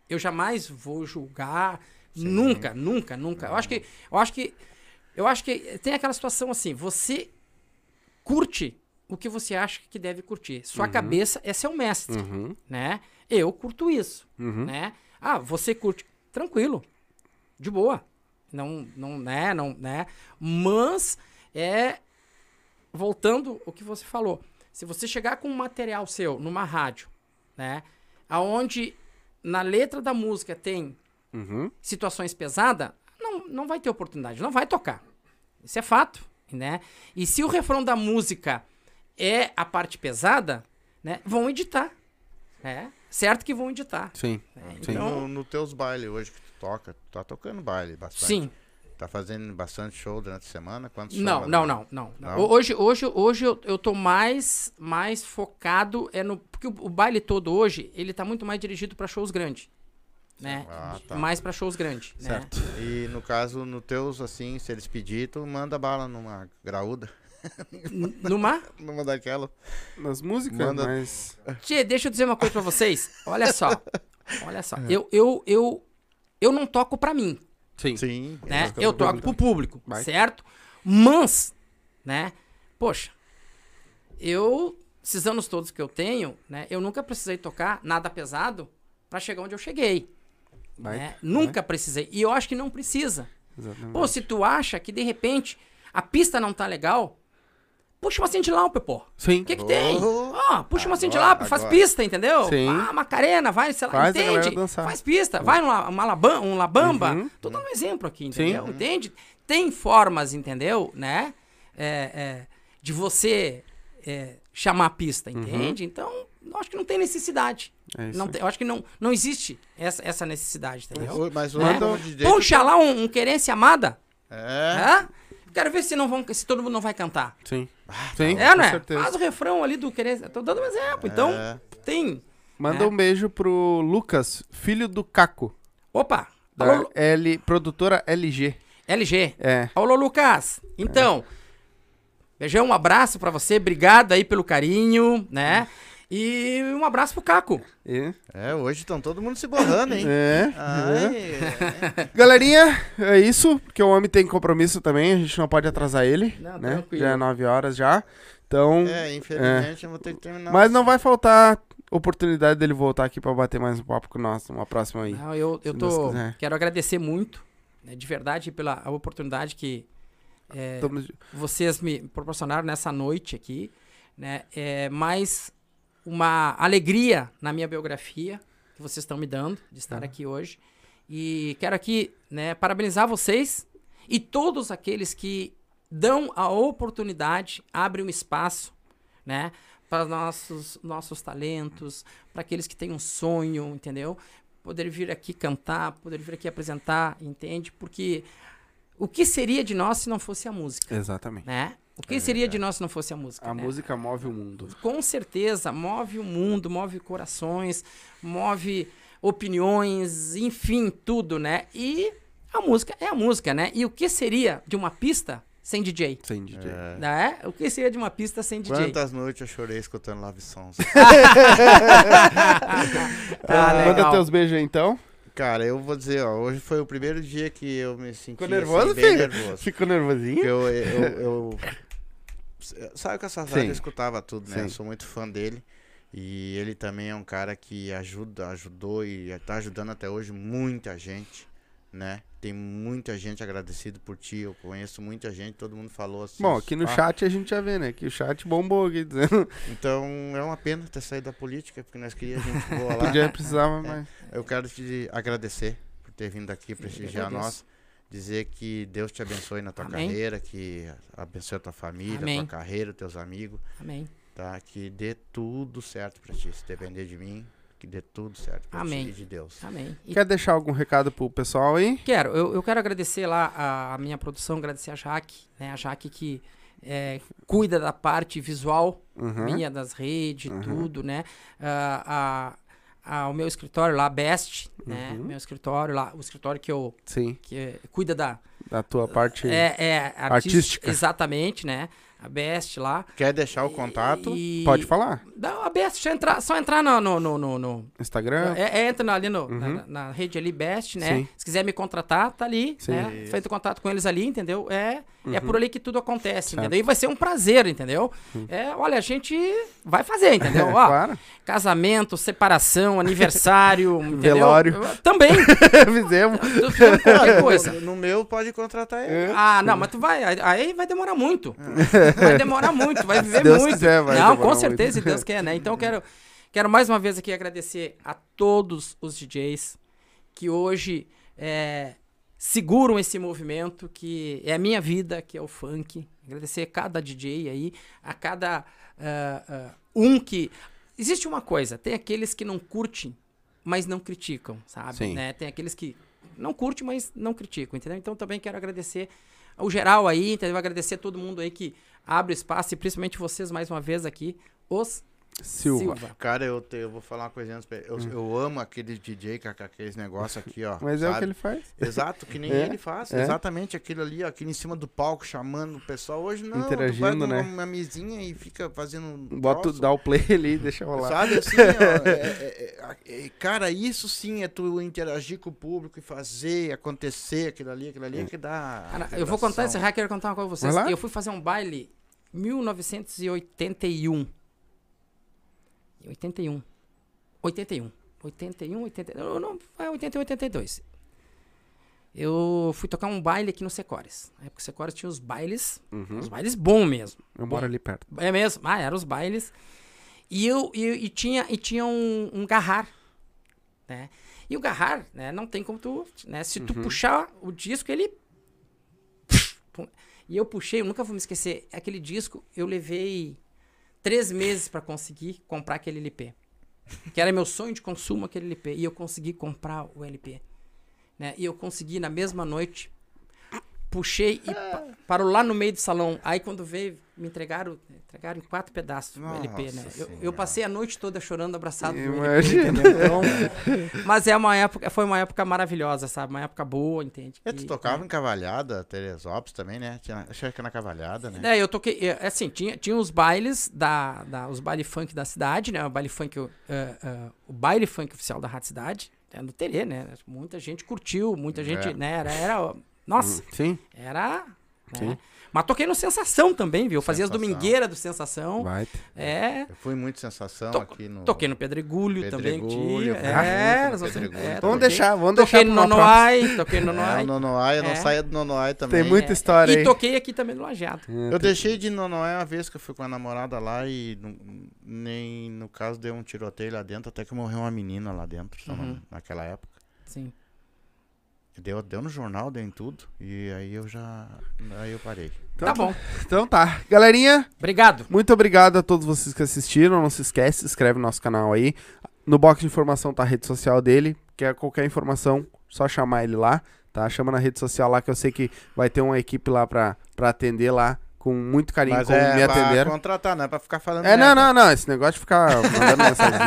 eu jamais vou julgar. Nunca, nunca, nunca. Eu acho que. Eu acho que. Eu acho que tem aquela situação assim, você curte o que você acha que deve curtir. Sua cabeça é seu mestre, Uhum. né? Eu curto isso, Uhum. né? Ah, você curte, tranquilo, de boa, não, não, né, não, né? Mas é voltando o que você falou, se você chegar com um material seu numa rádio, né, aonde na letra da música tem Uhum. situações pesadas, não, não vai ter oportunidade, não vai tocar. Isso é fato, né? E se o refrão da música é a parte pesada, né, vão editar, né? Certo que vão editar. Sim. né? Sim. Então, No, no teus bailes hoje que tu toca, tu tá tocando baile bastante. sim. Tá fazendo bastante show durante a semana? Quantos shows Não, não, não, não, não. Não? Hoje, hoje, hoje eu, eu tô mais, mais focado é no porque o, o baile todo hoje ele tá muito mais dirigido para shows grandes, né? Ah, tá. Mais para shows grandes, Certo. né? E no caso, no teus, assim, se eles pedirem, tu manda bala numa graúda. N- <laughs> Numa Numa daquela. Nas músicas, Manda- mas... Tchê, deixa eu dizer uma coisa pra vocês. Olha só. Olha É. só. Eu, eu, eu, eu não toco pra mim, Sim. Sim. é né? Eu toco pro público, Vai. certo? Mas, né? Poxa, eu, esses anos todos que eu tenho, né? Eu nunca precisei tocar nada pesado pra chegar onde eu cheguei. Vai. né? Nunca precisei. E eu acho que não precisa. Exatamente. Pô, se tu acha que de repente a pista não tá legal, puxa uma cintilão, pô. Sim. O que que tem? Oh. Ó, puxa uma cintilapa, faz agora. pista, entendeu? Sim. Ah, Macarena, vai, sei lá, Faz entende? Faz pista, vai numa, uma um labamba. Uhum. Tô dando um exemplo aqui, entendeu? Sim. Entende? Tem formas, entendeu? Né? É, é, de você é, chamar a pista, entende? Então, eu acho que não tem necessidade. É Não tem- eu acho que não, não existe essa, essa necessidade, entendeu? Mas o Né? Puxa lá um, um querência amada. É. Hã? Quero ver se, não vão, se todo mundo não vai cantar. Sim. Sim, É, com né? certeza. Faz o refrão ali do querência. Tô dando um exemplo. Então, É. tem. Manda É. um beijo pro Lucas, filho do Caco, Opa! da Alô, L, produtora LG. LG. É. Alô, Lucas. Então, beijão, um abraço pra você. Obrigado aí pelo carinho, né? E um abraço pro Caco. E- É, hoje estão todo mundo se borrando, hein? É. Ai, Galerinha, é isso, porque o homem tem compromisso também, a gente não pode atrasar ele, Não, né? tranquilo. Já é 9 horas já. Então, É, infelizmente eu vou ter que terminar. mas não vai faltar oportunidade dele voltar aqui pra bater mais um papo com nós, uma próxima aí. Não, eu, eu tô. Quero agradecer muito, né, de verdade, pela a oportunidade que é, Tamo- vocês me proporcionaram nessa noite aqui, né? É mais uma alegria na minha biografia que vocês estão me dando de estar aqui hoje. E quero aqui, né, parabenizar vocês e todos aqueles que dão a oportunidade, abrem um espaço, né, para nossos nossos talentos, para aqueles que têm um sonho, entendeu? Poder vir aqui cantar, poder vir aqui apresentar, entende? Porque o que seria de nós se não fosse a música, Exatamente. né? O que seria de nós se não fosse a música? A né? música move o mundo. Com certeza, move o mundo, move corações, move opiniões, enfim, tudo, né? E a música é a música, né? E o que seria de uma pista sem DJ? Sem DJ. É. Né? O que seria de uma pista sem DJ? Quantas noites eu chorei escutando Love Songs. <laughs> <laughs> Ah, Manda teus beijos aí, então. Cara, eu vou dizer, ó, hoje foi o primeiro dia que eu me senti Ficou assim, nervoso, bem filho? nervoso. Ficou nervosinho? Eu, eu, eu- sabe que Sim. rádio eu escutava tudo, né? Sim. Eu sou muito fã dele. E ele também é um cara que ajuda, ajudou e tá ajudando até hoje muita gente, né? Tem muita gente agradecido por ti, eu conheço muita gente, todo mundo falou assim. Bom, aqui no "Ah, chat a gente já vê, né? Que o chat bombou aqui, dizendo <laughs> Então é uma pena ter saído da política, porque nós queríamos gente boa <laughs> lá. podia precisava mais. Eu quero te agradecer por ter vindo aqui prestigiar nós. Dizer que Deus te abençoe na tua Amém. carreira, que abençoe a tua família, a Amém. tua carreira, os teus amigos, Amém. tá? Que dê tudo certo pra ti. Se depender de mim, que dê tudo certo pra Amém. ti e de Deus. Amém. E Quer deixar algum recado pro pessoal aí? quero, eu, eu quero agradecer lá a, a minha produção, agradecer a Jaque, né? A Jaque que é, cuida da parte visual Uhum. minha, das redes, Uhum. tudo, né? Ah, a, a- o meu escritório lá, Best, né? Uhum. Meu escritório lá, o escritório que eu Sim, que cuida da da tua parte. é, é Artística. exatamente, né? A Best lá. Quer deixar o contato? E- Pode falar. Não, a Best, só entrar, só entrar no, no, no, no- no- Instagram. é, é, entra ali no, na, Uhum. na- na rede ali, Best, né? Sim. Se quiser me contratar, tá ali, Sim. né? Isso. Feito contato com eles ali, entendeu? É, é por ali que tudo acontece, Certo. entendeu? E vai ser um prazer, entendeu? É, olha, a gente vai fazer, entendeu? Ó, claro. casamento, separação, aniversário, entendeu? Velório. Eu- Também. Fizemos. Coisa. No meu pode contratar ele. Ah, não, mas tu vai. aí- Aí vai demorar muito. Vai demorar muito, vai viver Deus muito. quiser, vai não, com certeza, se Deus quer, né? Então eu quero, quero mais uma vez aqui agradecer a todos os DJs que hoje é, seguram esse movimento que é a minha vida, que é o funk. Agradecer a cada DJ aí, a cada ah, ah, um que. Existe uma coisa, tem aqueles que não curtem, mas não criticam, sabe? Né? Tem aqueles que não curtem, mas não criticam, entendeu? Então também quero agradecer ao geral aí, entendeu? Agradecer a todo mundo aí que abre espaço e principalmente vocês mais uma vez aqui, os Silva. Cara, eu, te- eu vou falar uma coisinha. antes pra ele. Eu, eu amo aquele DJ com com aqueles negócios aqui, ó. Mas é o sabe? que ele faz. Exato, que nem É, ele faz. é. Exatamente aquilo ali, ó, aquilo em cima do palco, chamando o pessoal. Hoje não, Interagindo, tu vai numa, né? uma mesinha e fica fazendo Bota, troço. dá o play ali, deixa rolar. Sabe assim, ó, <laughs> é- é- é- é- cara, isso sim é tu interagir com o público e fazer acontecer aquilo ali, aquilo ali é que dá. Cara, eu vou contar esse hacker, contar uma coisa pra vocês. Eu fui fazer um baile em 1981. Em 81. 81. 81, 81. Não, não, é 81, 82. Eu fui tocar um baile aqui no Secores. Na época o Secores tinha os bailes, Uhum. os bailes bons mesmo. Eu moro ali perto. É mesmo? Ah, eram os bailes. E eu e, e tinha e tinha um, um garrar, né? E o garrar, né, não tem como tu, né, se tu puxar o disco, ele. E eu puxei, eu nunca vou me esquecer, aquele disco, eu levei três meses pra conseguir comprar aquele LP. Que era meu sonho de consumo, aquele LP. E eu consegui comprar o LP. Né? E eu consegui na mesma noite. Puxei e pa parou lá no meio do salão. Aí quando veio, me entregaram, entregaram em quatro pedaços o LP, né? Eu, eu passei a noite toda chorando, abraçado no LP? Então, mas é uma época, foi uma época maravilhosa, sabe? Uma época boa, entende? É, tu tocava em Cavalhada, Teresópolis também, né? Tinha, acho que na Cavalhada, né? É, eu toquei. é, Assim, tinha, tinha os bailes da, da. Os baile funk da cidade, né? O baile funk. uh, uh, o baile funk oficial da Rádio Cidade. É no Terê, né? Muita gente curtiu, muita gente, É. né? Era. era nossa, Sim. era Sim. Né? Mas toquei no Sensação também, viu? Fazia as domingueiras do Sensação. Vai. É. Eu fui muito sensação To- aqui no. Toquei no Pedregulho, também. tinha. É, no Pedregulho. é, Vamos toquei- deixar, vamos Toquei deixar no uma próxima. Nonoai, toquei no É, o Nonoai. Nonoai, eu não É. saía do Nonoai também. Tem muita história E aí. toquei aqui também no Lajeado. É, Eu deixei de no Nonoai uma vez que eu fui com a namorada lá e não- nem no caso deu um tiroteio lá dentro, até que morreu uma menina lá dentro, Uhum. naquela época. Sim. Deu, deu no jornal, deu em tudo. E aí eu já. Aí eu parei. Tá bom. Então tá. Galerinha, Obrigado. muito obrigado a todos vocês que assistiram. Não se esquece, se inscreve no nosso canal aí. No box de informação tá a rede social dele. Quer qualquer informação, só chamar ele lá, tá? Chama na rede social lá que eu sei que vai ter uma equipe lá pra, pra atender lá com muito carinho, Mas como é me pra atenderam. contratar, não é pra ficar falando. É, não, merda. não, não. Esse negócio de ficar mandando <laughs> mensagem.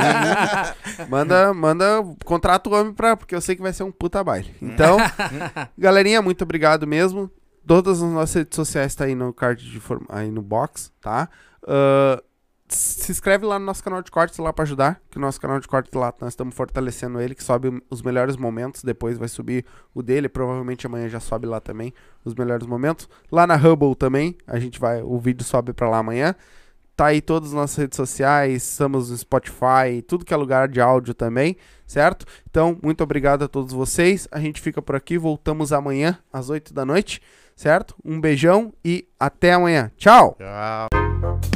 manda, manda, contrata o homem pra. Porque eu sei que vai ser um puta baile. Então, <laughs> galerinha, muito obrigado mesmo. Todas as nossas redes sociais tá aí no card de forma, aí no box, tá? Ah, se inscreve lá no nosso canal de cortes lá pra ajudar, que o nosso canal de cortes lá nós estamos fortalecendo ele, que sobe os melhores momentos, depois vai subir o dele, provavelmente amanhã já sobe lá também os melhores momentos. Lá na Hubble também, a gente vai, o vídeo sobe pra lá amanhã. Tá aí todas as nossas redes sociais, estamos no Spotify, tudo que é lugar de áudio também, certo? Então, muito obrigado a todos vocês. A gente fica por aqui, voltamos amanhã às 8 da noite, certo? Um beijão e até amanhã. Tchau! Tchau.